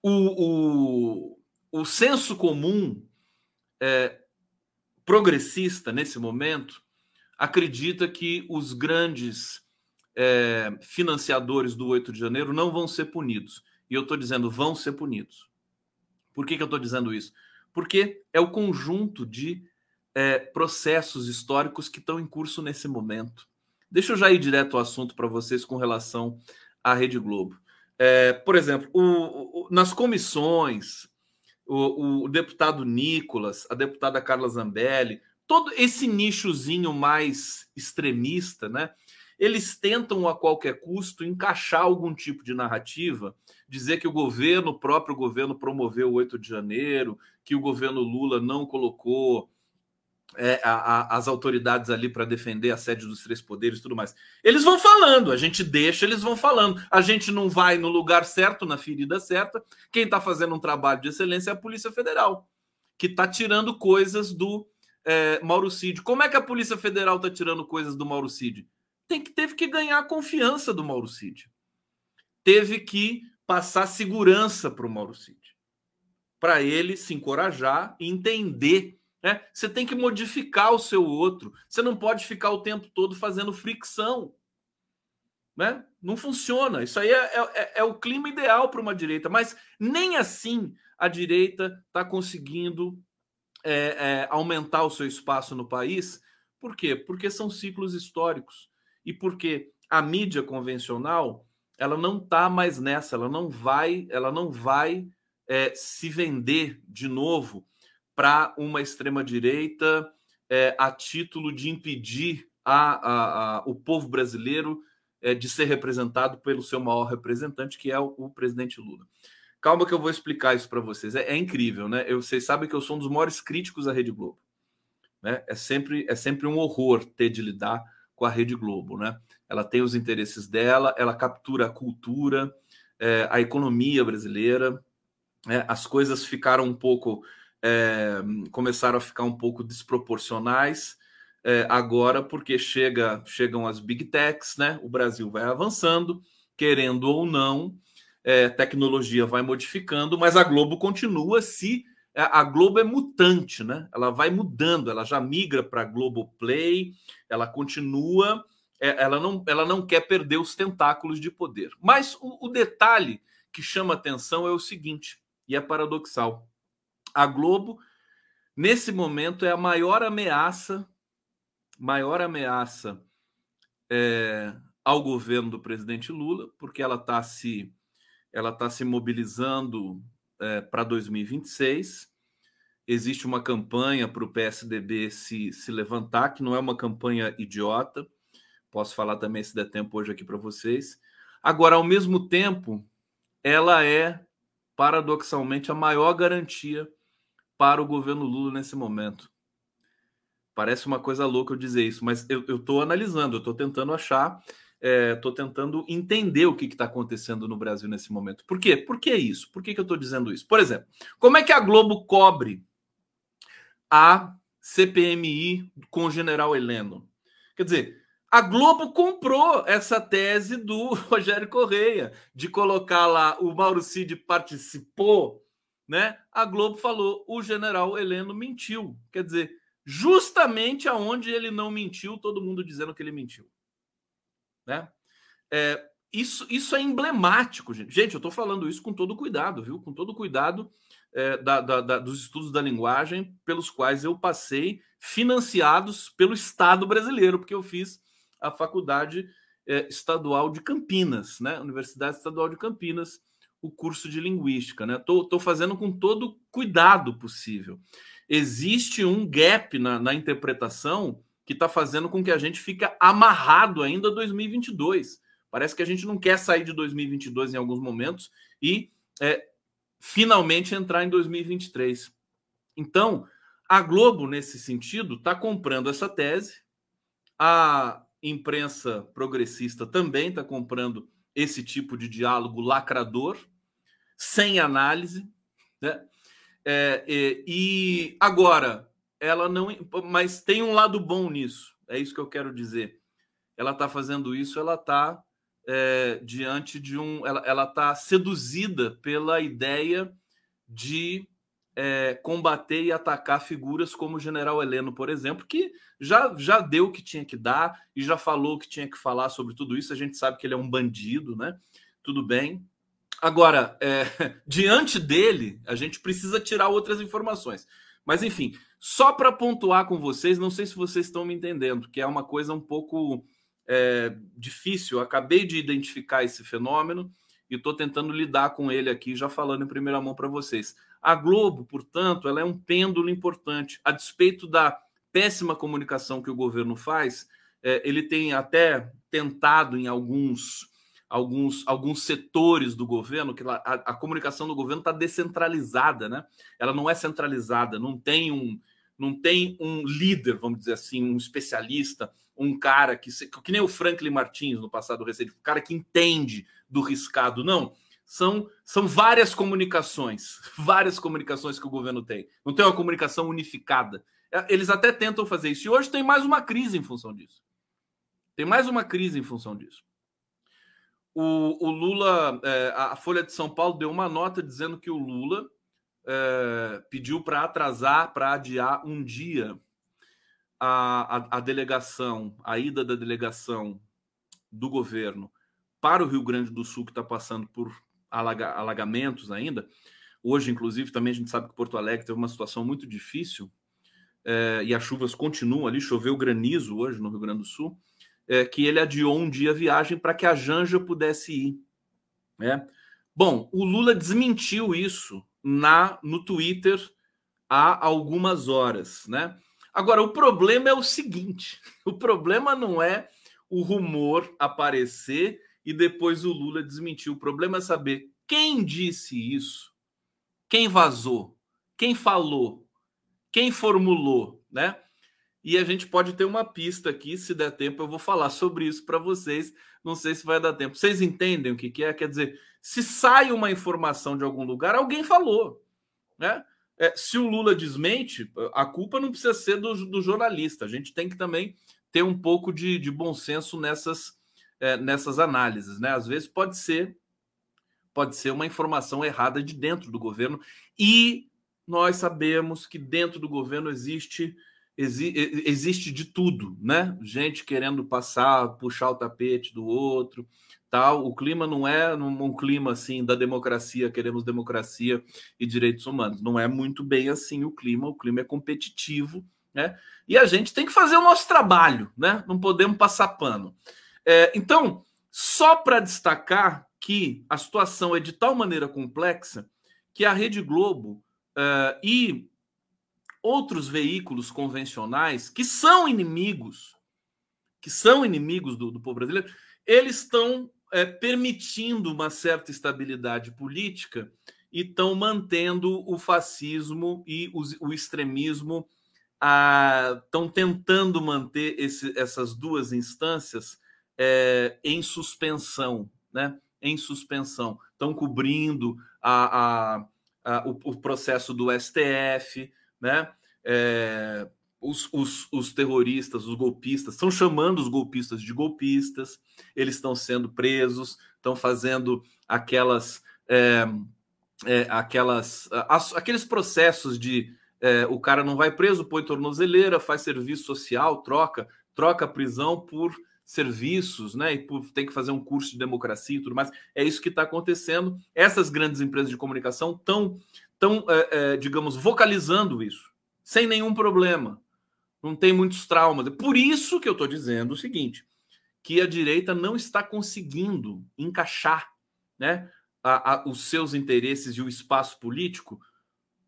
[SPEAKER 2] O, o, o senso comum é, progressista, nesse momento, acredita que os grandes é, financiadores do 8 de janeiro não vão ser punidos. E eu estou dizendo, vão ser punidos. Por que, que eu estou dizendo isso? Porque é o conjunto de é, processos históricos que estão em curso nesse momento. Deixa eu já ir direto ao assunto para vocês com relação à Rede Globo. É, por exemplo, o, o, nas comissões, o, o, deputado Nicolas, a deputada Carla Zambelli, todo esse nichozinho mais extremista, né? Eles tentam a qualquer custo encaixar algum tipo de narrativa, dizer que o governo, o próprio governo, promoveu o 8 de janeiro, que o governo Lula não colocou é, a, a, as autoridades ali para defender a sede dos três poderes tudo mais. Eles vão falando, a gente deixa, eles vão falando. A gente não vai no lugar certo, na ferida certa. Quem está fazendo um trabalho de excelência é a Polícia Federal, que está tirando coisas do é, Mauro Cid. Como é que a Polícia Federal está tirando coisas do Mauro Cid? Tem que, teve que ganhar a confiança do Mauro Cid. Teve que passar segurança para o Mauro Cid. Para ele se encorajar e entender né? Você tem que modificar o seu outro. Você não pode ficar o tempo todo fazendo fricção. Né? Não funciona. Isso aí é, é, é o clima ideal para uma direita, mas nem assim a direita está conseguindo é, é, aumentar o seu espaço no país. Por quê? Porque são ciclos históricos e porque a mídia convencional ela não está mais nessa, ela não vai, ela não vai é, se vender de novo para uma extrema-direita é, a título de impedir a, a, a, o povo brasileiro é, de ser representado pelo seu maior representante, que é o, o presidente Lula. Calma que eu vou explicar isso para vocês. É, é, incrível, né? Eu, vocês sabem que eu sou um dos maiores críticos da Rede Globo. Né? É, sempre, é sempre um horror ter de lidar com a Rede Globo, né? Ela tem os interesses dela, ela captura a cultura, é, a economia brasileira, né? as coisas ficaram um pouco é, começaram a ficar um pouco desproporcionais é, agora, porque chega, chegam as big techs, né? O Brasil vai avançando, querendo ou não, é, tecnologia vai modificando, mas a Globo continua se a Globo é mutante, né? Ela vai mudando, ela já migra para Globo Play, ela continua, ela não, ela não quer perder os tentáculos de poder. Mas o, o detalhe que chama atenção é o seguinte, e é paradoxal a Globo, nesse momento, é a maior ameaça, maior ameaça é, ao governo do presidente Lula, porque ela está se, ela tá se mobilizando é, para 2026. Existe uma campanha para o PSDB se, se levantar, que não é uma campanha idiota. Posso falar também, se der tempo, hoje aqui para vocês. Agora, ao mesmo tempo, ela é, paradoxalmente, a maior garantia para o governo Lula nesse momento. Parece uma coisa louca eu dizer isso, mas eu estou analisando, eu estou tentando achar, estou é, tentando entender o que está acontecendo no Brasil nesse momento. Por quê? Por que isso? Por que, que eu estou dizendo isso? Por exemplo, como é que a Globo cobre a CPMI com o general Heleno? Quer dizer, a Globo comprou essa tese do (laughs) Rogério Correia de colocar lá o Mauro Cid participou né? A Globo falou: o general Heleno mentiu. Quer dizer, justamente aonde ele não mentiu, todo mundo dizendo que ele mentiu. Né? É, isso, isso é emblemático, gente. Gente, eu estou falando isso com todo cuidado, viu? Com todo cuidado é, da, da, da, dos estudos da linguagem pelos quais eu passei, financiados pelo Estado brasileiro, porque eu fiz a faculdade é, estadual de Campinas, né? Universidade Estadual de Campinas o curso de linguística, né? Estou fazendo com todo cuidado possível. Existe um gap na, na interpretação que está fazendo com que a gente fique amarrado ainda a 2022. Parece que a gente não quer sair de 2022 em alguns momentos e é, finalmente entrar em 2023. Então, a Globo, nesse sentido, está comprando essa tese, a imprensa progressista também está comprando esse tipo de diálogo lacrador, sem análise. Né? É, é, e agora, ela não. Mas tem um lado bom nisso. É isso que eu quero dizer. Ela está fazendo isso, ela está é, diante de um. Ela está seduzida pela ideia de é, combater e atacar figuras como o general Heleno, por exemplo, que já, já deu o que tinha que dar e já falou o que tinha que falar sobre tudo isso. A gente sabe que ele é um bandido, né? Tudo bem. Agora, é, (laughs) diante dele, a gente precisa tirar outras informações. Mas, enfim, só para pontuar com vocês, não sei se vocês estão me entendendo, que é uma coisa um pouco é, difícil. Eu acabei de identificar esse fenômeno e estou tentando lidar com ele aqui, já falando em primeira mão para vocês. A Globo, portanto, ela é um pêndulo importante. A despeito da péssima comunicação que o governo faz, é, ele tem até tentado em alguns alguns, alguns setores do governo, que a, a comunicação do governo está descentralizada, né? Ela não é centralizada, não tem um, não tem um líder, vamos dizer assim, um especialista, um cara que, que nem o Franklin Martins no passado recente, um cara que entende do riscado, não. São, são várias comunicações, (laughs) várias comunicações que o governo tem. Não tem uma comunicação unificada. É, eles até tentam fazer isso. E hoje tem mais uma crise em função disso. Tem mais uma crise em função disso. O, o Lula, é, a Folha de São Paulo deu uma nota dizendo que o Lula é, pediu para atrasar, para adiar um dia a, a, a, delegação, a ida da delegação do governo para o Rio Grande do Sul, que está passando por alaga, alagamentos ainda. Hoje, inclusive, também a gente sabe que Porto Alegre teve uma situação muito difícil é, e as chuvas continuam ali. Choveu granizo hoje no Rio Grande do Sul é, que ele adiou um dia a viagem para que a Janja pudesse ir. Né? Bom, o Lula desmentiu isso na no Twitter há algumas horas, né? Agora, o problema é o seguinte: (laughs) o problema não é o rumor aparecer e depois o Lula desmentir. O problema é saber quem disse isso, quem vazou, quem falou, quem formulou, né? E a gente pode ter uma pista aqui, se der tempo, eu vou falar sobre isso para vocês. Não sei se vai dar tempo. Vocês entendem o que, que é? Quer dizer, se sai uma informação de algum lugar, alguém falou. Né? É, se o Lula desmente, a culpa não precisa ser do, do jornalista. A gente tem que também ter um pouco de, de bom senso nessas, é, nessas análises. Né? Às vezes pode ser, pode ser uma informação errada de dentro do governo. E nós sabemos que dentro do governo existe exi existe de tudo, né? Gente querendo passar, puxar o tapete do outro, tal. O clima não é um, um clima assim da democracia, queremos democracia e direitos humanos. Não é muito bem assim o clima. O clima é competitivo, né? E a gente tem que fazer o nosso trabalho, né? Não podemos passar pano. É, então, só para destacar que a situação é de tal maneira complexa que a Rede Globo uh, e outros veículos convencionais que são inimigos, que são inimigos do, do povo brasileiro, eles estão é, permitindo uma certa estabilidade política e estão mantendo o fascismo e o, o extremismo, estão tentando manter esse, essas duas instâncias é, em suspensão, né? Em suspensão, estão cobrindo a, a, a o, o processo do STF, né? É, os, os, os, terroristas, os golpistas, estão chamando os golpistas de golpistas, eles estão sendo presos, estão fazendo aquelas, é, é, aquelas as, aqueles processos de é, o cara não vai preso, põe tornozeleira, faz serviço social, troca, troca prisão por serviços, né? E tem que fazer um curso de democracia e tudo mais. É isso que está acontecendo. Essas grandes empresas de comunicação estão, tão, é, é, digamos, vocalizando isso sem nenhum problema. Não tem muitos traumas. É por isso que eu estou dizendo o seguinte: que a direita não está conseguindo encaixar né, a, a, os seus interesses e o espaço político.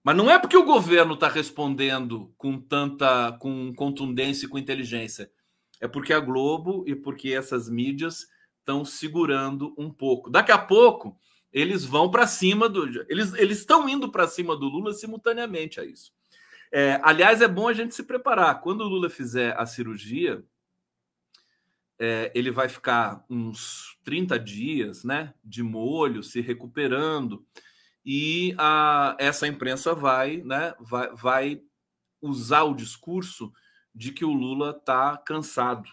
[SPEAKER 2] Mas não é porque o governo está respondendo com tanta com contundência e com inteligência. É porque a Globo e porque essas mídias estão segurando um pouco. Daqui a pouco eles vão para cima do. Eles estão indo para cima do Lula simultaneamente a isso. É, aliás, é bom a gente se preparar. Quando o Lula fizer a cirurgia, é, ele vai ficar uns 30 dias né, de molho, se recuperando, e a, essa imprensa vai, né, vai, vai usar o discurso de que o Lula está cansado,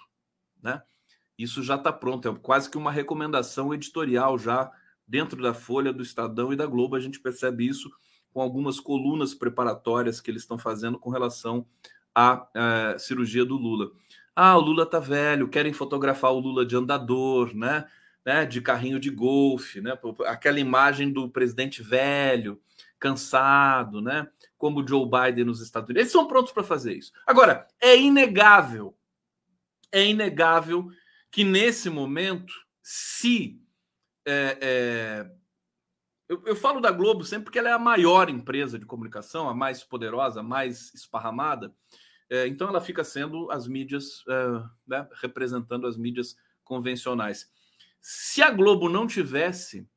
[SPEAKER 2] né? Isso já está pronto, é quase que uma recomendação editorial já dentro da Folha, do Estadão e da Globo. A gente percebe isso com algumas colunas preparatórias que eles estão fazendo com relação à, é, cirurgia do Lula. Ah, o Lula tá velho, querem fotografar o Lula de andador, né? né? De carrinho de golfe, né? Aquela imagem do presidente velho, cansado, né? Como Joe Biden nos Estados Unidos. Eles são prontos para fazer isso. Agora, é inegável, é inegável que nesse momento, se é, é, eu, eu, falo da Globo sempre porque ela é a maior empresa de comunicação, a mais poderosa, a mais esparramada. É, então ela fica sendo as mídias, é, né, representando as mídias convencionais. Se a Globo não tivesse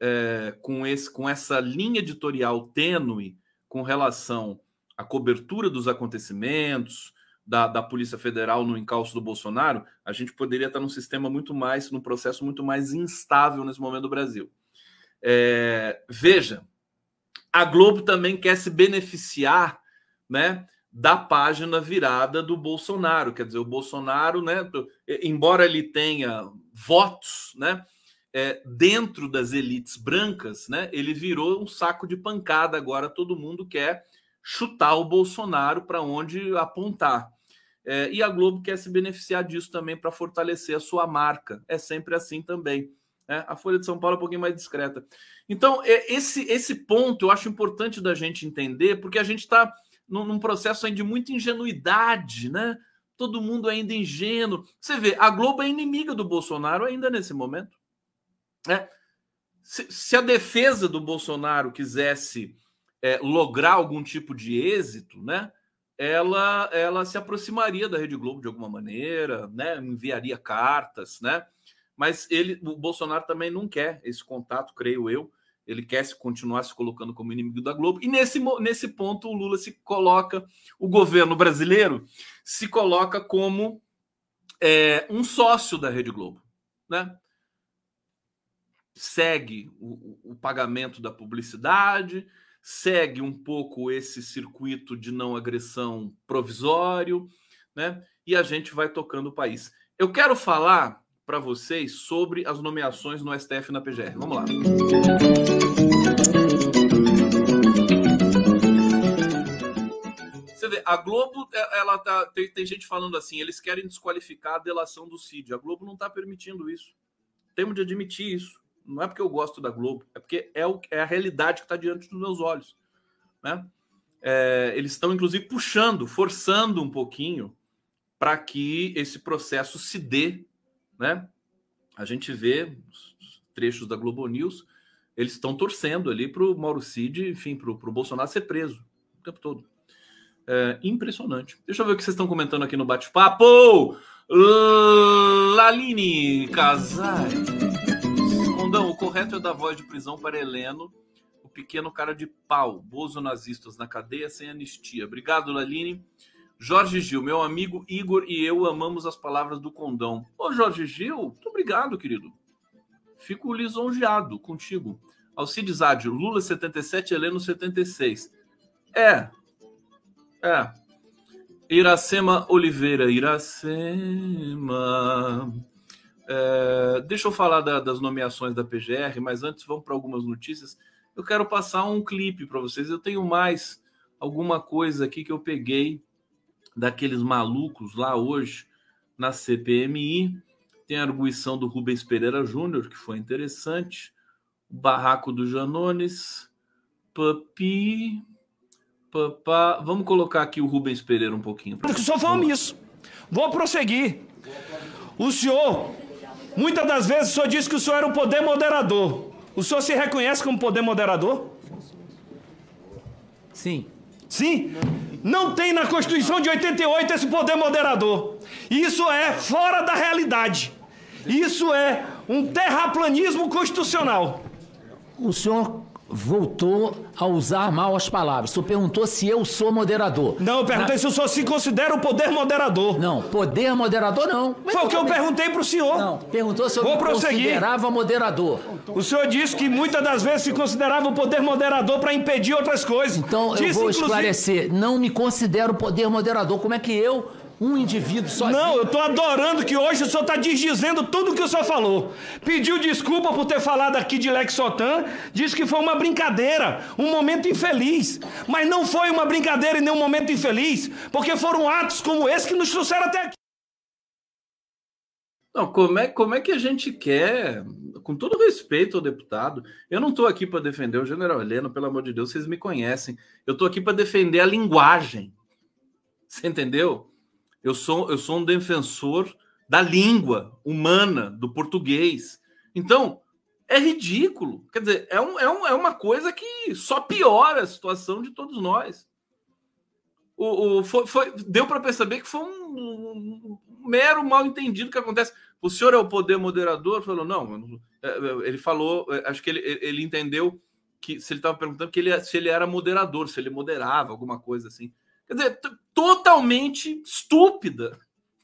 [SPEAKER 2] é, com, esse, com essa linha editorial tênue com relação à cobertura dos acontecimentos, da, da Polícia Federal no encalço do Bolsonaro, a gente poderia estar num sistema muito mais, num processo muito mais instável nesse momento do Brasil. É, veja, a Globo também quer se beneficiar né, da página virada do Bolsonaro. Quer dizer, o Bolsonaro, né, embora ele tenha votos né, é, dentro das elites brancas, né, ele virou um saco de pancada. Agora todo mundo quer chutar o Bolsonaro para onde apontar. É, e a Globo quer se beneficiar disso também para fortalecer a sua marca. É sempre assim também. Né? A Folha de São Paulo é um pouquinho mais discreta. Então, é, esse, esse ponto eu acho importante da gente entender, porque a gente está num, num, processo de muita ingenuidade, né? Todo mundo ainda ingênuo. Você vê, a Globo é inimiga do Bolsonaro ainda nesse momento. Né? Se, se a defesa do Bolsonaro quisesse é, lograr algum tipo de êxito, né? Ela, ela se aproximaria da Rede Globo de alguma maneira, né? Enviaria cartas, né? Mas ele, o Bolsonaro também não quer esse contato, creio eu. Ele quer se continuar se colocando como inimigo da Globo. E nesse, nesse ponto, o Lula se coloca, o governo brasileiro se coloca como é, um sócio da Rede Globo, né? Segue o, o pagamento da publicidade, segue um pouco esse circuito de não agressão provisório, né? E a gente vai tocando o país. Eu quero falar para vocês sobre as nomeações no STF e na PGR. Vamos lá. Você vê, a Globo, é, ela tá, tem, tem gente falando assim, eles querem desqualificar a delação do Cid. A Globo não está permitindo isso. Temos de admitir isso. Não é porque eu gosto da Globo, é porque é, o, é a realidade que está diante dos meus olhos. Né? É, eles estão, inclusive, puxando, forçando um pouquinho para que esse processo se dê. Né? A gente vê os trechos da Globo News, eles estão torcendo ali para o Mauro Cid, enfim, para o Bolsonaro ser preso o tempo todo. É, impressionante. Deixa eu ver o que vocês estão comentando aqui no bate-papo. Laline Casai. Condão, o correto é dar voz de prisão para Heleno, o pequeno cara de pau, bozo nazistas na cadeia sem anistia. Obrigado, Laline. Jorge Gil, meu amigo Igor e eu amamos as palavras do Condão. Ô, Jorge Gil, muito obrigado, querido. Fico lisonjeado contigo. Alcides Ádio, Lula 77, Heleno 76. É. É. Iracema Oliveira, Iracema. É, deixa eu falar da, das nomeações da PGR, mas antes vamos para algumas notícias. Eu quero passar um clipe para vocês. Eu tenho mais alguma coisa aqui que eu peguei daqueles malucos lá hoje na CPMI. Tem a arguição do Rubens Pereira Júnior, que foi interessante. O barraco do Janones. Papi. Papá. Vamos colocar aqui o Rubens Pereira um pouquinho.
[SPEAKER 8] Só foi isso. Vou prosseguir. O senhor Muitas das vezes o senhor disse que o senhor era um poder moderador. O senhor se reconhece como poder moderador?
[SPEAKER 6] Sim.
[SPEAKER 8] Sim? Não tem na Constituição de 88 esse poder moderador. Isso é fora da realidade. Isso é um terraplanismo constitucional.
[SPEAKER 6] O senhor voltou a usar mal as palavras. O senhor perguntou se eu sou moderador.
[SPEAKER 8] Não, eu perguntei Na... se o senhor se considera o poder moderador.
[SPEAKER 6] Não, poder moderador não.
[SPEAKER 8] Mas Foi o que eu perguntei para o senhor. Não,
[SPEAKER 6] perguntou se eu Vou me considerava moderador.
[SPEAKER 8] O senhor disse que muitas das vezes se considerava o poder moderador para impedir outras coisas.
[SPEAKER 6] Então disse, eu vou inclusive... esclarecer. Não me considero poder moderador. Como é que eu um indivíduo sozinho.
[SPEAKER 8] Não, eu tô adorando que hoje o senhor está desdizendo tudo o que o senhor falou. Pediu desculpa por ter falado aqui de Lex Sotan, disse que foi uma brincadeira, um momento infeliz. Mas não foi uma brincadeira e nem um momento infeliz, porque foram atos como esse que nos trouxeram até aqui.
[SPEAKER 2] Não, como é, como é que a gente quer, com todo respeito ao deputado, eu não estou aqui para defender o general Heleno, pelo amor de Deus, vocês me conhecem. Eu estou aqui para defender a linguagem. Você entendeu? Eu sou, eu sou um defensor da língua humana, do português. Então, é ridículo. Quer dizer, é, um, é, um, é uma coisa que só piora a situação de todos nós. O, o foi, foi, deu para perceber que foi um, um, um, mero mal entendido que acontece. O senhor é o poder moderador? Falou, não. É, é, ele falou, é, acho que ele, ele entendeu que se ele estava perguntando que ele, se ele era moderador, se ele moderava, alguma coisa assim. Quer dizer, totalmente estúpida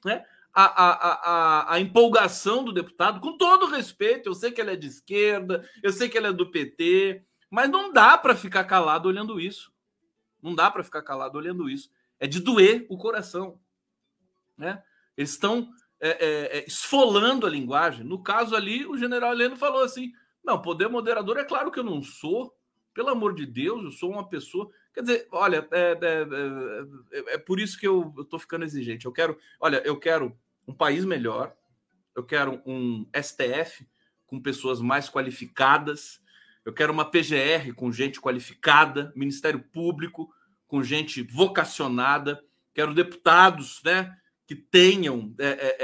[SPEAKER 2] né? A, a, a, a, empolgação do deputado, com todo respeito, eu sei que ele é de esquerda, eu sei que ele é do PT, mas não dá para ficar calado olhando isso. Não dá para ficar calado olhando isso. É de doer o coração. Né? Eles estão é, é, é, esfolando a linguagem. No caso ali, o general Heleno falou assim: não, poder moderador é claro que eu não sou. Pelo amor de Deus, eu sou uma pessoa. Quer dizer, olha, é, é, é, é por isso que eu estou ficando exigente. Eu quero, olha, eu quero um país melhor, eu quero um STF com pessoas mais qualificadas, eu quero uma PGR com gente qualificada, Ministério Público com gente vocacionada, quero deputados, né, que tenham é, é,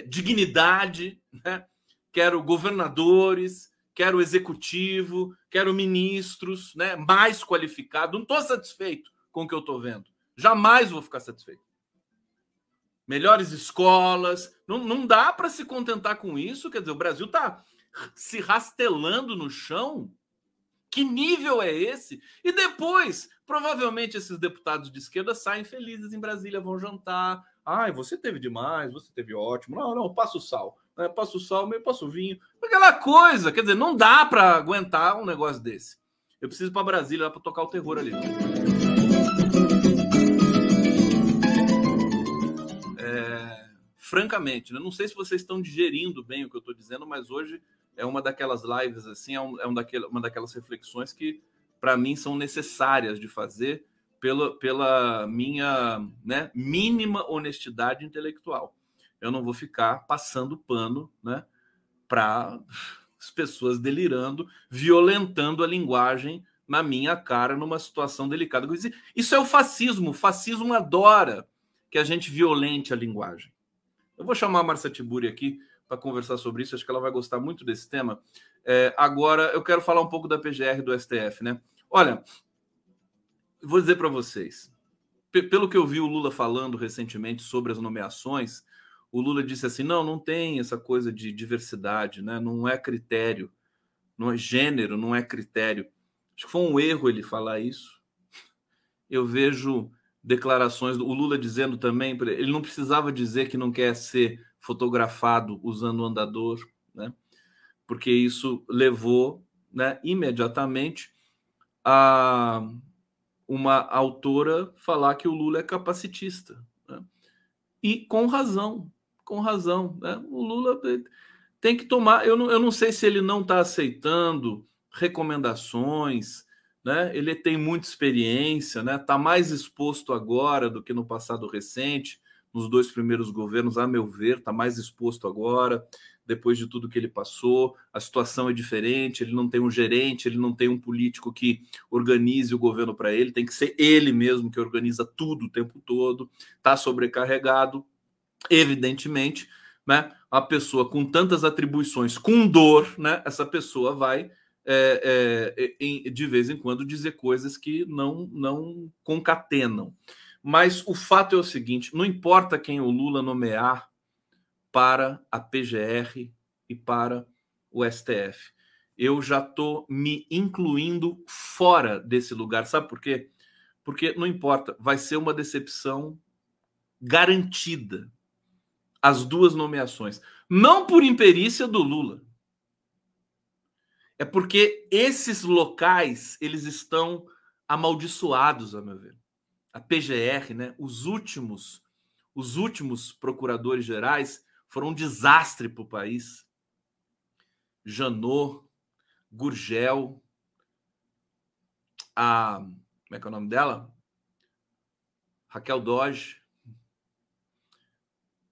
[SPEAKER 2] é, dignidade, né? quero governadores, quero executivo, quero ministros, né, mais qualificados. Não estou satisfeito com o que eu estou vendo. Jamais vou ficar satisfeito. Melhores escolas. Não, não dá para se contentar com isso. Quer dizer, o Brasil está se rastelando no chão. Que nível é esse? E depois, provavelmente, esses deputados de esquerda saem felizes em Brasília, vão jantar. Ai, você teve demais, você teve ótimo. Não, não, passa o sal né? Passa o sal, meio passa o vinho. Aquela coisa, quer dizer, não dá para aguentar um negócio desse. Eu preciso para Brasília para tocar o terror ali. É, francamente, eu não sei se vocês estão digerindo bem o que eu estou dizendo, mas hoje é uma daquelas lives assim, é, um, é um daquele, uma daquelas reflexões que para mim são necessárias de fazer pela, pela minha né, mínima honestidade intelectual eu não vou ficar passando pano, né, para (laughs) as pessoas delirando, violentando a linguagem na minha cara numa situação delicada. Isso é o fascismo. O fascismo adora que a gente violente a linguagem. Eu vou chamar a Marcia Tiburi aqui para conversar sobre isso. Acho que ela vai gostar muito desse tema. É, agora, eu quero falar um pouco da PGR do STF, né? Olha, vou dizer para vocês, pelo que eu vi o Lula falando recentemente sobre as nomeações, o Lula disse assim: não, não tem essa coisa de diversidade, né? não é critério, não é gênero, não é critério. Acho que foi um erro ele falar isso. Eu vejo declarações do Lula dizendo também, ele não precisava dizer que não quer ser fotografado usando o andador, né? Porque isso levou, né, imediatamente a uma autora falar que o Lula é capacitista, né? e com razão, com razão. Né? O Lula tem que tomar. Eu não, eu não sei se ele não está aceitando recomendações. Né? Ele tem muita experiência, né? Está mais exposto agora do que no passado recente. Nos dois primeiros governos, a meu ver, está mais exposto agora, depois de tudo que ele passou. A situação é diferente. Ele não tem um gerente, ele não tem um político que organize o governo para ele. Tem que ser ele mesmo que organiza tudo o tempo todo. Está sobrecarregado evidentemente, né, a pessoa com tantas atribuições, com dor, né, essa pessoa vai é, é, em, de vez em quando dizer coisas que não, não concatenam. Mas o fato é o seguinte: não importa quem o Lula nomear para a PGR e para o STF. eu já estou me incluindo fora desse lugar. Sabe por quê? Porque não importa, vai ser uma decepção garantida. As duas nomeações. Não por imperícia do Lula. É porque esses locais, eles estão amaldiçoados, a meu ver. A PGR, né? Os últimos, os últimos procuradores gerais foram um desastre para o país. Janot, Gurgel, a. Como é que é o nome dela? Raquel Doge.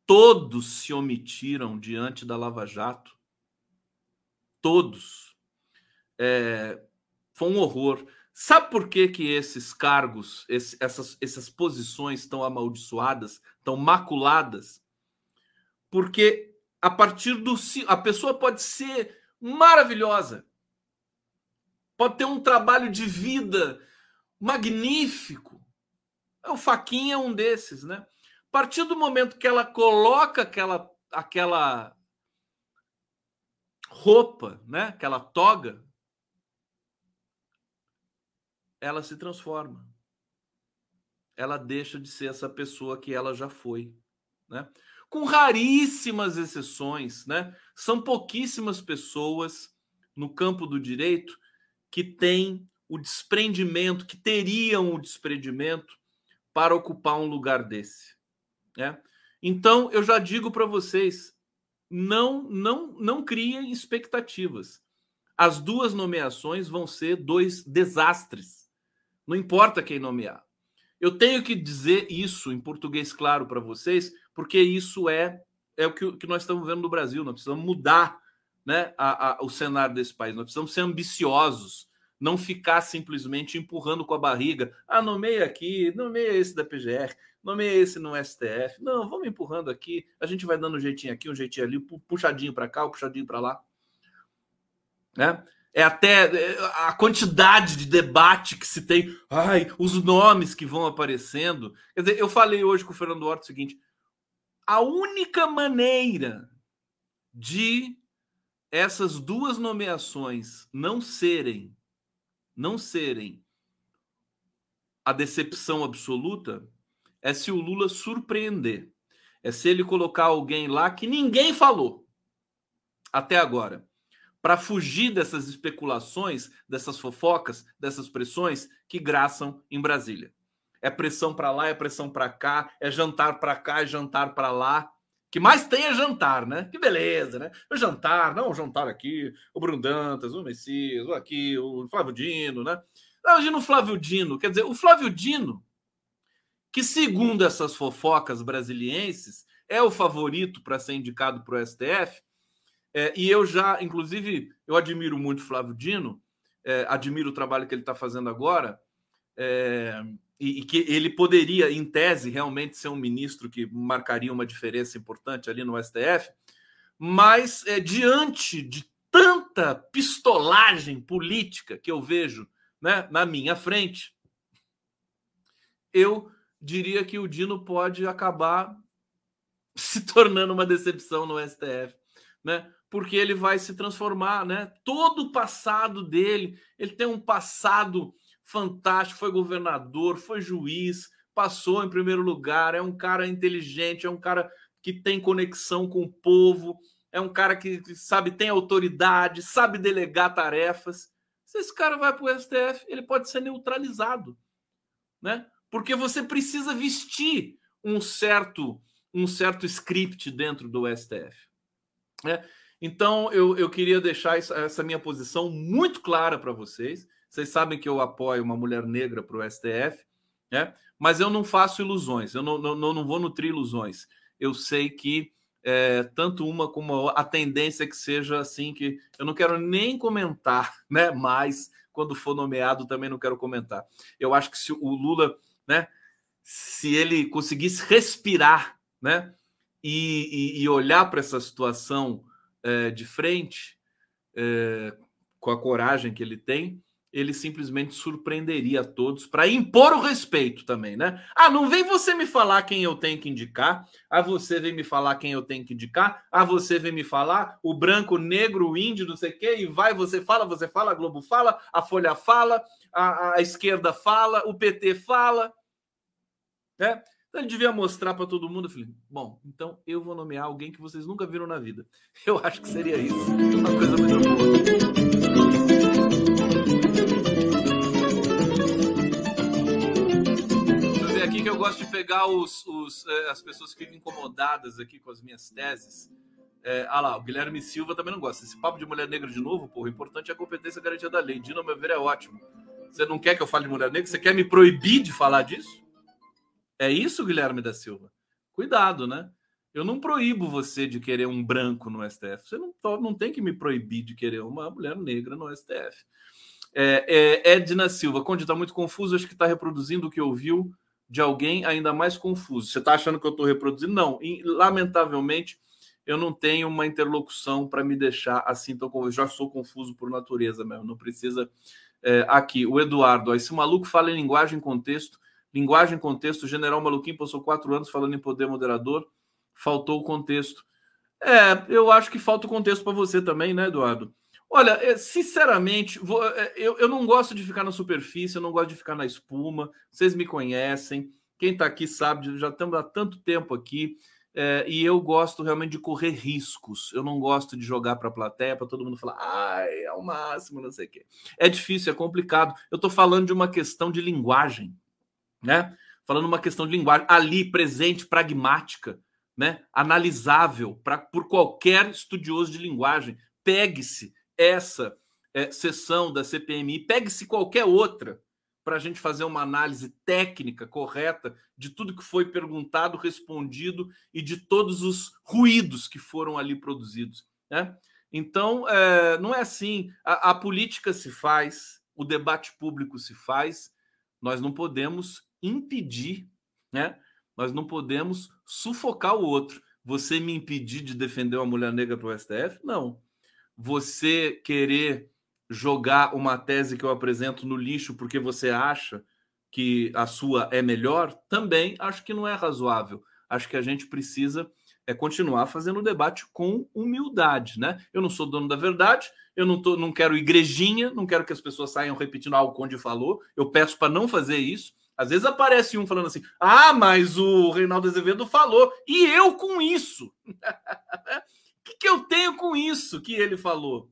[SPEAKER 2] Todos se omitiram diante da Lava Jato. Todos. É, foi um horror. Sabe por que, que esses cargos, esse, essas, essas posições estão amaldiçoadas, estão maculadas? Porque a partir do. A pessoa pode ser maravilhosa, pode ter um trabalho de vida magnífico. O Faquinha é um desses, né? Partir do momento que ela coloca aquela, aquela roupa, né? Aquela toga, ela se transforma. Ela deixa de ser essa pessoa que ela já foi, né? Com raríssimas exceções, né? São pouquíssimas pessoas no campo do direito que têm o desprendimento, que teriam o desprendimento para ocupar um lugar desse. Né? Então, eu já digo para vocês, não, não, não criem expectativas. As duas nomeações vão ser dois desastres. Não importa quem nomear. Eu tenho que dizer isso em português claro para vocês, porque isso é é o que, que nós estamos vendo no Brasil. Nós precisamos mudar né, a, a, o cenário desse país. Nós precisamos ser ambiciosos, não ficar simplesmente empurrando com a barriga. Ah, nomeia aqui, nomeia esse da PGR, nomeia esse no STF. Não, vamos empurrando aqui. A gente vai dando um jeitinho aqui, um jeitinho ali, puxadinho para cá, um puxadinho para lá. Né? É até a quantidade de debate que se tem, ai, os nomes que vão aparecendo. Quer dizer, eu falei hoje com o Fernando Horta o seguinte: a única maneira de essas duas nomeações não serem não serem a decepção absoluta é se o Lula surpreender. É se ele colocar alguém lá que ninguém falou até agora, para fugir dessas especulações, dessas fofocas, dessas pressões que graçam em Brasília. É pressão para lá, é pressão para cá, é jantar para cá, é jantar para lá que mais tem é jantar, né? Que beleza, né? O jantar, não, o jantar aqui, o Bruno Dantas, o Messias, o aqui, o Flávio Dino, né? Imagina o Flávio Dino, quer dizer, o Flávio Dino, que segundo essas fofocas brasilienses, é o favorito para ser indicado para o STF, é, e eu já, inclusive, eu admiro muito o Flávio Dino, é, admiro o trabalho que ele está fazendo agora, é, e, e, que ele poderia, em tese, realmente ser um ministro que marcaria uma diferença importante ali no STF, mas é, diante de tanta pistolagem política que eu vejo né, na minha frente, eu diria que o Dino pode acabar (laughs) se tornando uma decepção no STF, né? Porque ele vai se transformar, né? Todo o passado dele, ele tem um passado fantástico, foi governador, foi juiz, passou em primeiro lugar, é um cara inteligente, é um cara que tem conexão com o povo, é um cara que, sabe, tem autoridade, sabe delegar tarefas. Se esse cara vai para o STF, ele pode ser neutralizado, né? Porque você precisa vestir um certo um certo script dentro do STF. Né? Então, eu, eu queria deixar essa minha posição muito clara para vocês. Vocês sabem que eu apoio uma mulher negra para o STF, né? mas eu não faço ilusões, eu não, não, não vou nutrir ilusões. Eu sei que é, tanto uma como a, a tendência é que seja assim, que eu não quero nem comentar, (laughs) né? Mas quando for nomeado também não quero comentar. Eu acho que se o Lula, né? Se ele conseguisse respirar, né? E, e, e olhar para essa situação é, de frente, é, com a coragem que ele tem, ele simplesmente surpreenderia a todos para impor o respeito também, né? Ah, não vem você me falar quem eu tenho que indicar, a você vem me falar quem eu tenho que indicar, a você vem me falar o branco, o negro, o índio, não sei o quê, e vai, você fala, você fala, a Globo fala, a Folha fala, a, a esquerda fala, o PT fala, né? Então ele devia mostrar para todo mundo, falei, bom, então eu vou nomear alguém que vocês nunca viram na vida. (laughs) Eu acho que seria isso, uma coisa muito boa. Gosto de pegar os, os, eh, as pessoas que ficam incomodadas aqui com as minhas teses. É, ah lá, o Guilherme Silva também não gosta. Esse papo de mulher negra de novo, porra, o importante é a competência garantia da lei. Dino, meu ver, é ótimo. Você não quer que eu fale de mulher negra? Você quer me proibir de falar disso? É isso, Guilherme da Silva? Cuidado, né? Eu não proíbo você de querer um branco no STF. Você não, não tem que me proibir de querer uma mulher negra no STF. É, é, Edna Silva, Conde, está muito confuso, acho que está reproduzindo o que ouviu de alguém ainda mais confuso. Você está achando que eu estou reproduzindo? Não. E, lamentavelmente, eu não tenho uma interlocução para me deixar assim tão confuso. Já sou confuso por natureza mesmo. Não precisa. É, aqui, o Eduardo. Ó, esse maluco fala em linguagem contexto. Linguagem contexto. O general Maluquinho passou quatro anos falando em poder moderador. Faltou o contexto. É, eu acho que falta o contexto para você também, né, Eduardo? Olha, é, sinceramente, é, eu, eu não gosto de ficar na superfície, eu não gosto de ficar na espuma. Vocês me conhecem, quem está aqui sabe, já estamos há tanto tempo aqui. É, e eu gosto realmente de correr riscos. Eu não gosto de jogar para a plateia para todo mundo falar, ai, é o máximo, não sei o quê. É difícil, é complicado. Eu estou falando de uma questão de linguagem, né? Falando uma questão de linguagem ali, presente, pragmática, né? Analisável pra, por qualquer estudioso de linguagem. Pegue-se essa é, sessão da CPMI, pegue-se qualquer outra para a gente fazer uma análise técnica correta de tudo que foi perguntado, respondido e de todos os ruídos que foram ali produzidos. Né? Então, é, não é assim. A, a política se faz, o debate público se faz, nós não podemos impedir, né? nós não podemos sufocar o outro. Você me impedir de defender uma mulher negra para o STF? Não você querer jogar uma tese que eu apresento no lixo porque você acha que a sua é melhor, também acho que não é razoável. Acho que a gente precisa é continuar fazendo o debate com humildade, né? Eu não sou dono da verdade, eu não, tô, não quero igrejinha, não quero que as pessoas saiam repetindo que o Conde falou. Eu peço para não fazer isso. Às vezes aparece um falando assim: ah, mas o Reinaldo Azevedo falou, e eu com isso. (laughs) que, que eu tenho com isso que ele falou?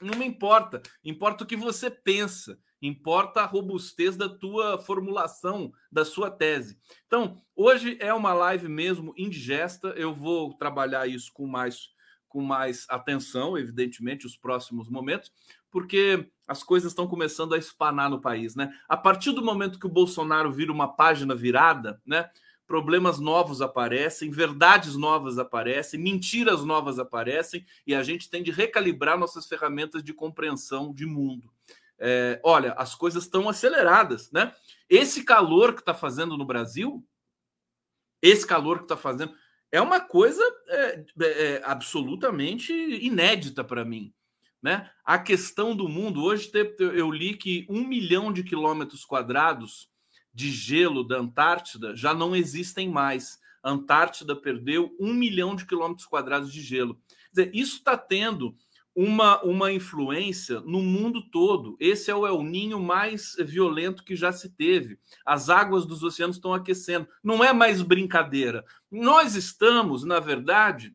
[SPEAKER 2] Não me importa. Importa o que você pensa. Importa a robustez da tua formulação, da sua tese. Então, hoje é uma live mesmo indigesta. Eu vou trabalhar isso com mais, com mais atenção, evidentemente, os próximos momentos, porque as coisas estão começando a espanar no país, né? A partir do momento que o Bolsonaro vira uma página virada, né? Problemas novos aparecem, verdades novas aparecem, mentiras novas aparecem, e a gente tem de recalibrar nossas ferramentas de compreensão de mundo. É, olha, as coisas estão aceleradas, né? Esse calor que está fazendo no Brasil, esse calor que está fazendo, é uma coisa é, é, é absolutamente inédita para mim. Né? A questão do mundo, hoje eu li que um milhão de quilômetros quadrados de gelo da Antártida já não existem mais. A Antártida perdeu um milhão de quilômetros quadrados de gelo. Dizer, isso está tendo uma, uma influência no mundo todo. Esse é o El Ninho mais violento que já se teve. As águas dos oceanos estão aquecendo. Não é mais brincadeira. Nós estamos, na verdade,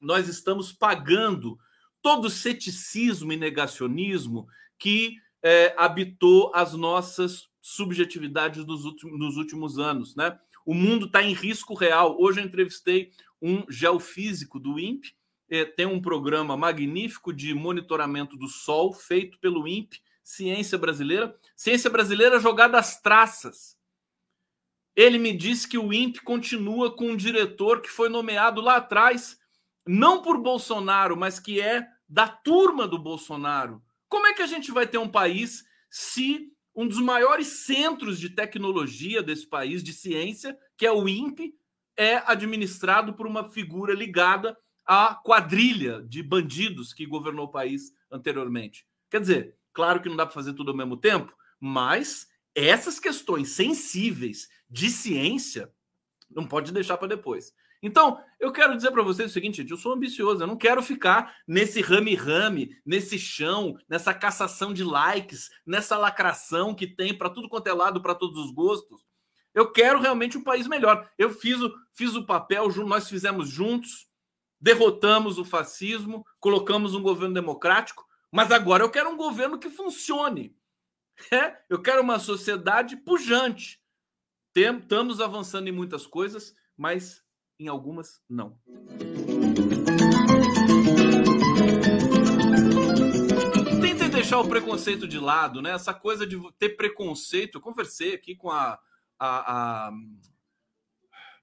[SPEAKER 2] nós estamos pagando todo o ceticismo e negacionismo que é, habitou as nossas subjetividades dos últimos, nos últimos anos, né? O mundo está em risco real. Hoje eu entrevistei um geofísico do INPE, eh, tem um programa magnífico de monitoramento do Sol feito pelo INPE, Ciência Brasileira, Ciência Brasileira jogada às traças. Ele me disse que o INPE continua com um diretor que foi nomeado lá atrás, não por Bolsonaro, mas que é da turma do Bolsonaro. Como é que a gente vai ter um país se um dos maiores centros de tecnologia desse país, de ciência, que é o INPE, é administrado por uma figura ligada à quadrilha de bandidos que governou o país anteriormente. Quer dizer, Claro que não dá para fazer tudo ao mesmo tempo, mas essas questões sensíveis de ciência não pode deixar para depois. Então, eu quero dizer para vocês o seguinte, eu sou ambicioso, eu não quero ficar nesse rame-rame, nesse chão, nessa cassação de likes, nessa lacração que tem para tudo quanto é lado, para todos os gostos. Eu quero realmente um país melhor. Eu fiz o, fiz o papel, nós fizemos juntos, derrotamos o fascismo, colocamos um governo democrático, mas agora eu quero um governo que funcione. É, eu quero uma sociedade pujante. Estamos avançando em muitas coisas, mas em algumas não. Tentem deixar o preconceito de lado, né? Essa coisa de ter preconceito. Eu conversei aqui com a, a, a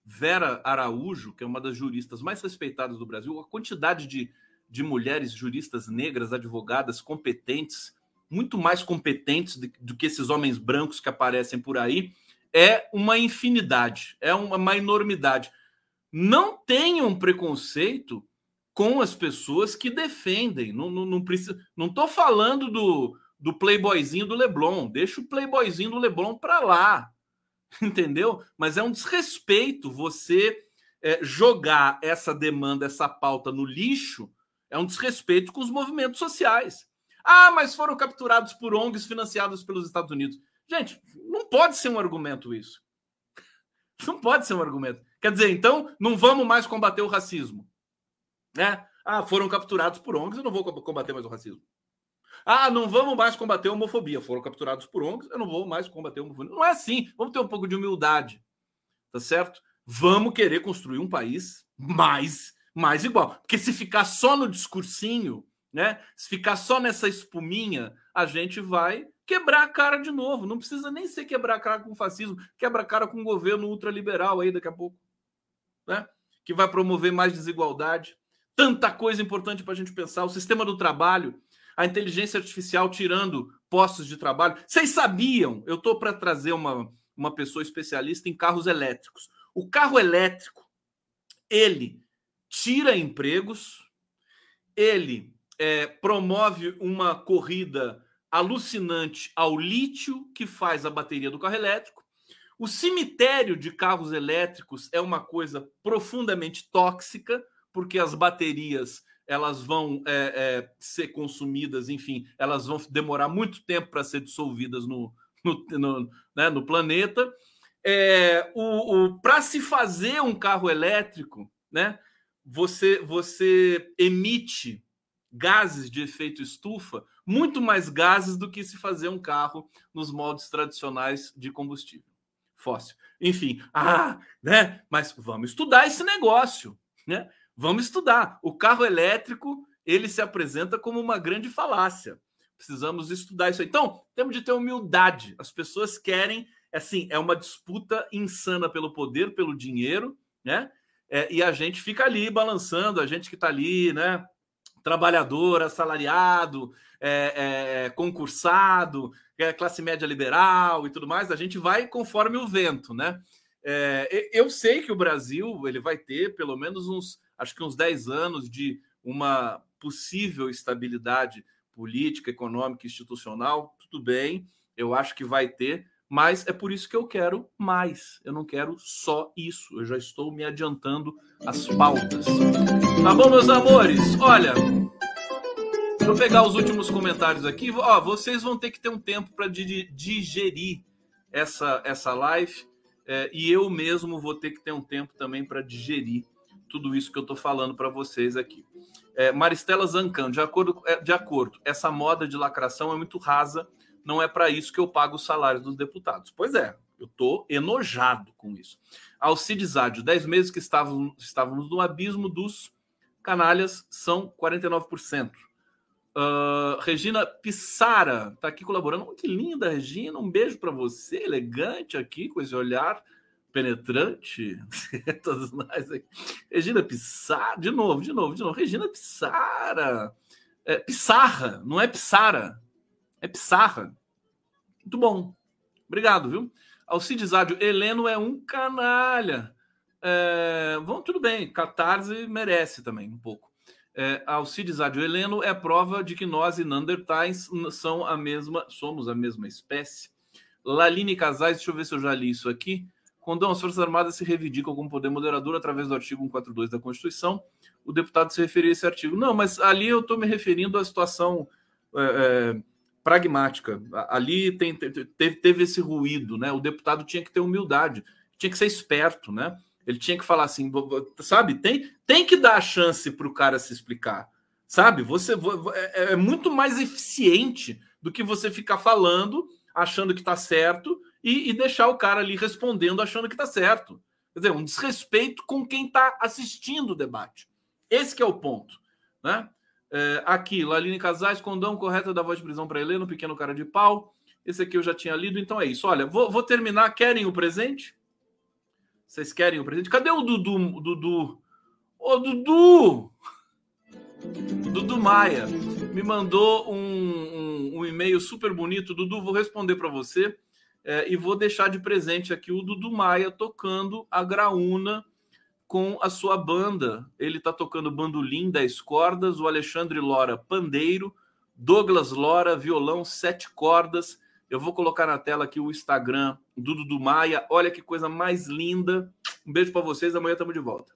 [SPEAKER 2] Vera Araújo, que é uma das juristas mais respeitadas do Brasil. A quantidade de, de mulheres juristas negras, advogadas competentes, muito mais competentes do, do que esses homens brancos que aparecem por aí, é uma infinidade, é uma, uma enormidade não tenham preconceito com as pessoas que defendem. Não, não, não precisa. Não estou falando do, do playboyzinho do Leblon. Deixa o playboyzinho do Leblon para lá. (laughs) Entendeu? Mas é um desrespeito você é, jogar essa demanda, essa pauta no lixo. É um desrespeito com os movimentos sociais. Ah, mas foram capturados por ONGs financiadas pelos Estados Unidos. Gente, não pode ser um argumento isso. (laughs) Não pode ser um argumento. Quer dizer, então, não vamos mais combater o racismo. Né? Ah, foram capturados por ONGs, eu não vou combater mais o racismo. Ah, não vamos mais combater a homofobia. Foram capturados por ONGs, eu não vou mais combater a homofobia. Não é assim. Vamos ter um pouco de humildade. Tá certo? Vamos querer construir um país mais, mais igual. Porque se ficar só no discursinho, né? Se ficar só nessa espuminha, a gente vai quebrar a cara de novo. Não precisa nem ser quebrar a cara com fascismo, quebra a cara com o governo ultraliberal aí daqui a pouco né? que vai promover mais desigualdade. Tanta coisa importante para a gente pensar. O sistema do trabalho, a inteligência artificial tirando postos de trabalho. Vocês sabiam? Eu estou para trazer uma, uma pessoa especialista em carros elétricos. O carro elétrico, ele tira empregos, ele é, promove uma corrida alucinante ao lítio que faz a bateria do carro elétrico o cemitério de carros elétricos é uma coisa profundamente tóxica, porque as baterias elas vão é, é, ser consumidas, enfim, elas vão demorar muito tempo para ser dissolvidas no, no, no, né, no planeta. É, o, o para se fazer um carro elétrico, né, você, você emite gases de efeito estufa, muito mais gases do que se fazer um carro nos moldes tradicionais de combustível fóssil. Enfim, ah, né? Mas vamos estudar esse negócio, né? Vamos estudar. O carro elétrico ele se apresenta como uma grande falácia. Precisamos estudar isso. Então, temos de ter humildade. As pessoas querem, assim, é uma disputa insana pelo poder, pelo dinheiro, né? É, e a gente fica ali balançando, a gente que está ali, né? Trabalhador, assalariado, é, é, concursado, é classe média liberal e tudo mais, a gente vai conforme o vento, né? É, eu sei que o Brasil ele vai ter pelo menos uns, acho que uns 10 anos de uma possível estabilidade política, econômica, institucional, tudo bem, eu acho que vai ter, mas é por isso que eu quero mais. Eu não quero só isso. Eu já estou me adiantando as pautas. Tá bom, meus amores? Olha, Deixa eu pegar os últimos comentários aqui. Ó, vocês vão ter que ter um tempo para digerir essa, essa live. É, e eu mesmo vou ter que ter um tempo também para digerir tudo isso que eu estou falando para vocês aqui. É, Maristela Zancan, de acordo, é, de acordo, essa moda de lacração é muito rasa, não é para isso que eu pago o salário dos deputados. Pois é, eu estou enojado com isso. Alcides Ádio, 10 meses que estávamos, estávamos no abismo dos canalhas, são 49%. Uh, Regina Pissara está aqui colaborando. Oh, que linda, Regina. Um beijo para você, elegante aqui, com esse olhar penetrante. (laughs) Todos nós aqui. Regina Pissara, de novo, de novo, de novo. Regina Pissara. É, Pissarra, não é Pissara. É Pissarra. Muito bom. Obrigado, viu? Alcides Ádio, Heleno é um canalha. É, bom, tudo bem, Catarse merece também um pouco. É, Alcides Adio Heleno é prova de que nós e Neandertais são a mesma, somos a mesma espécie. Laline Casais, deixa eu ver se eu já li isso aqui. Quando as Forças Armadas se reivindicam como poder moderador através do artigo 142 da Constituição, o deputado se referiu a esse artigo. Não, mas ali eu estou me referindo à situação é, é, pragmática. Ali tem, teve, teve esse ruído, né? O deputado tinha que ter humildade, tinha que ser esperto, né? Ele tinha que falar assim, sabe? Tem, tem que dar a chance para o cara se explicar, sabe? Você é, é muito mais eficiente do que você ficar falando, achando que está certo e, e, deixar o cara ali respondendo, achando que está certo. Quer dizer, um desrespeito com quem está assistindo o debate. Esse é o ponto, né? É, aqui, Laline Casais, condão correta da voz de prisão para Helena, pequeno cara de pau. Esse aqui eu já tinha lido, então é isso. Olha, vou, vou terminar. Querem o presente? Vocês querem o presente? Cadê o Dudu? Dudu? Ô, Dudu! Dudu Maia me mandou um, um, um e-mail super bonito. Dudu, vou responder para você é, e vou deixar de presente aqui o Dudu Maia tocando a graúna com a sua banda. Ele está tocando bandolim 10 cordas, o Alexandre Lora pandeiro, Douglas Lora violão sete cordas eu vou colocar na tela aqui o Instagram do Dudu Maia. Olha que coisa mais linda. Um beijo para vocês. Amanhã estamos de volta.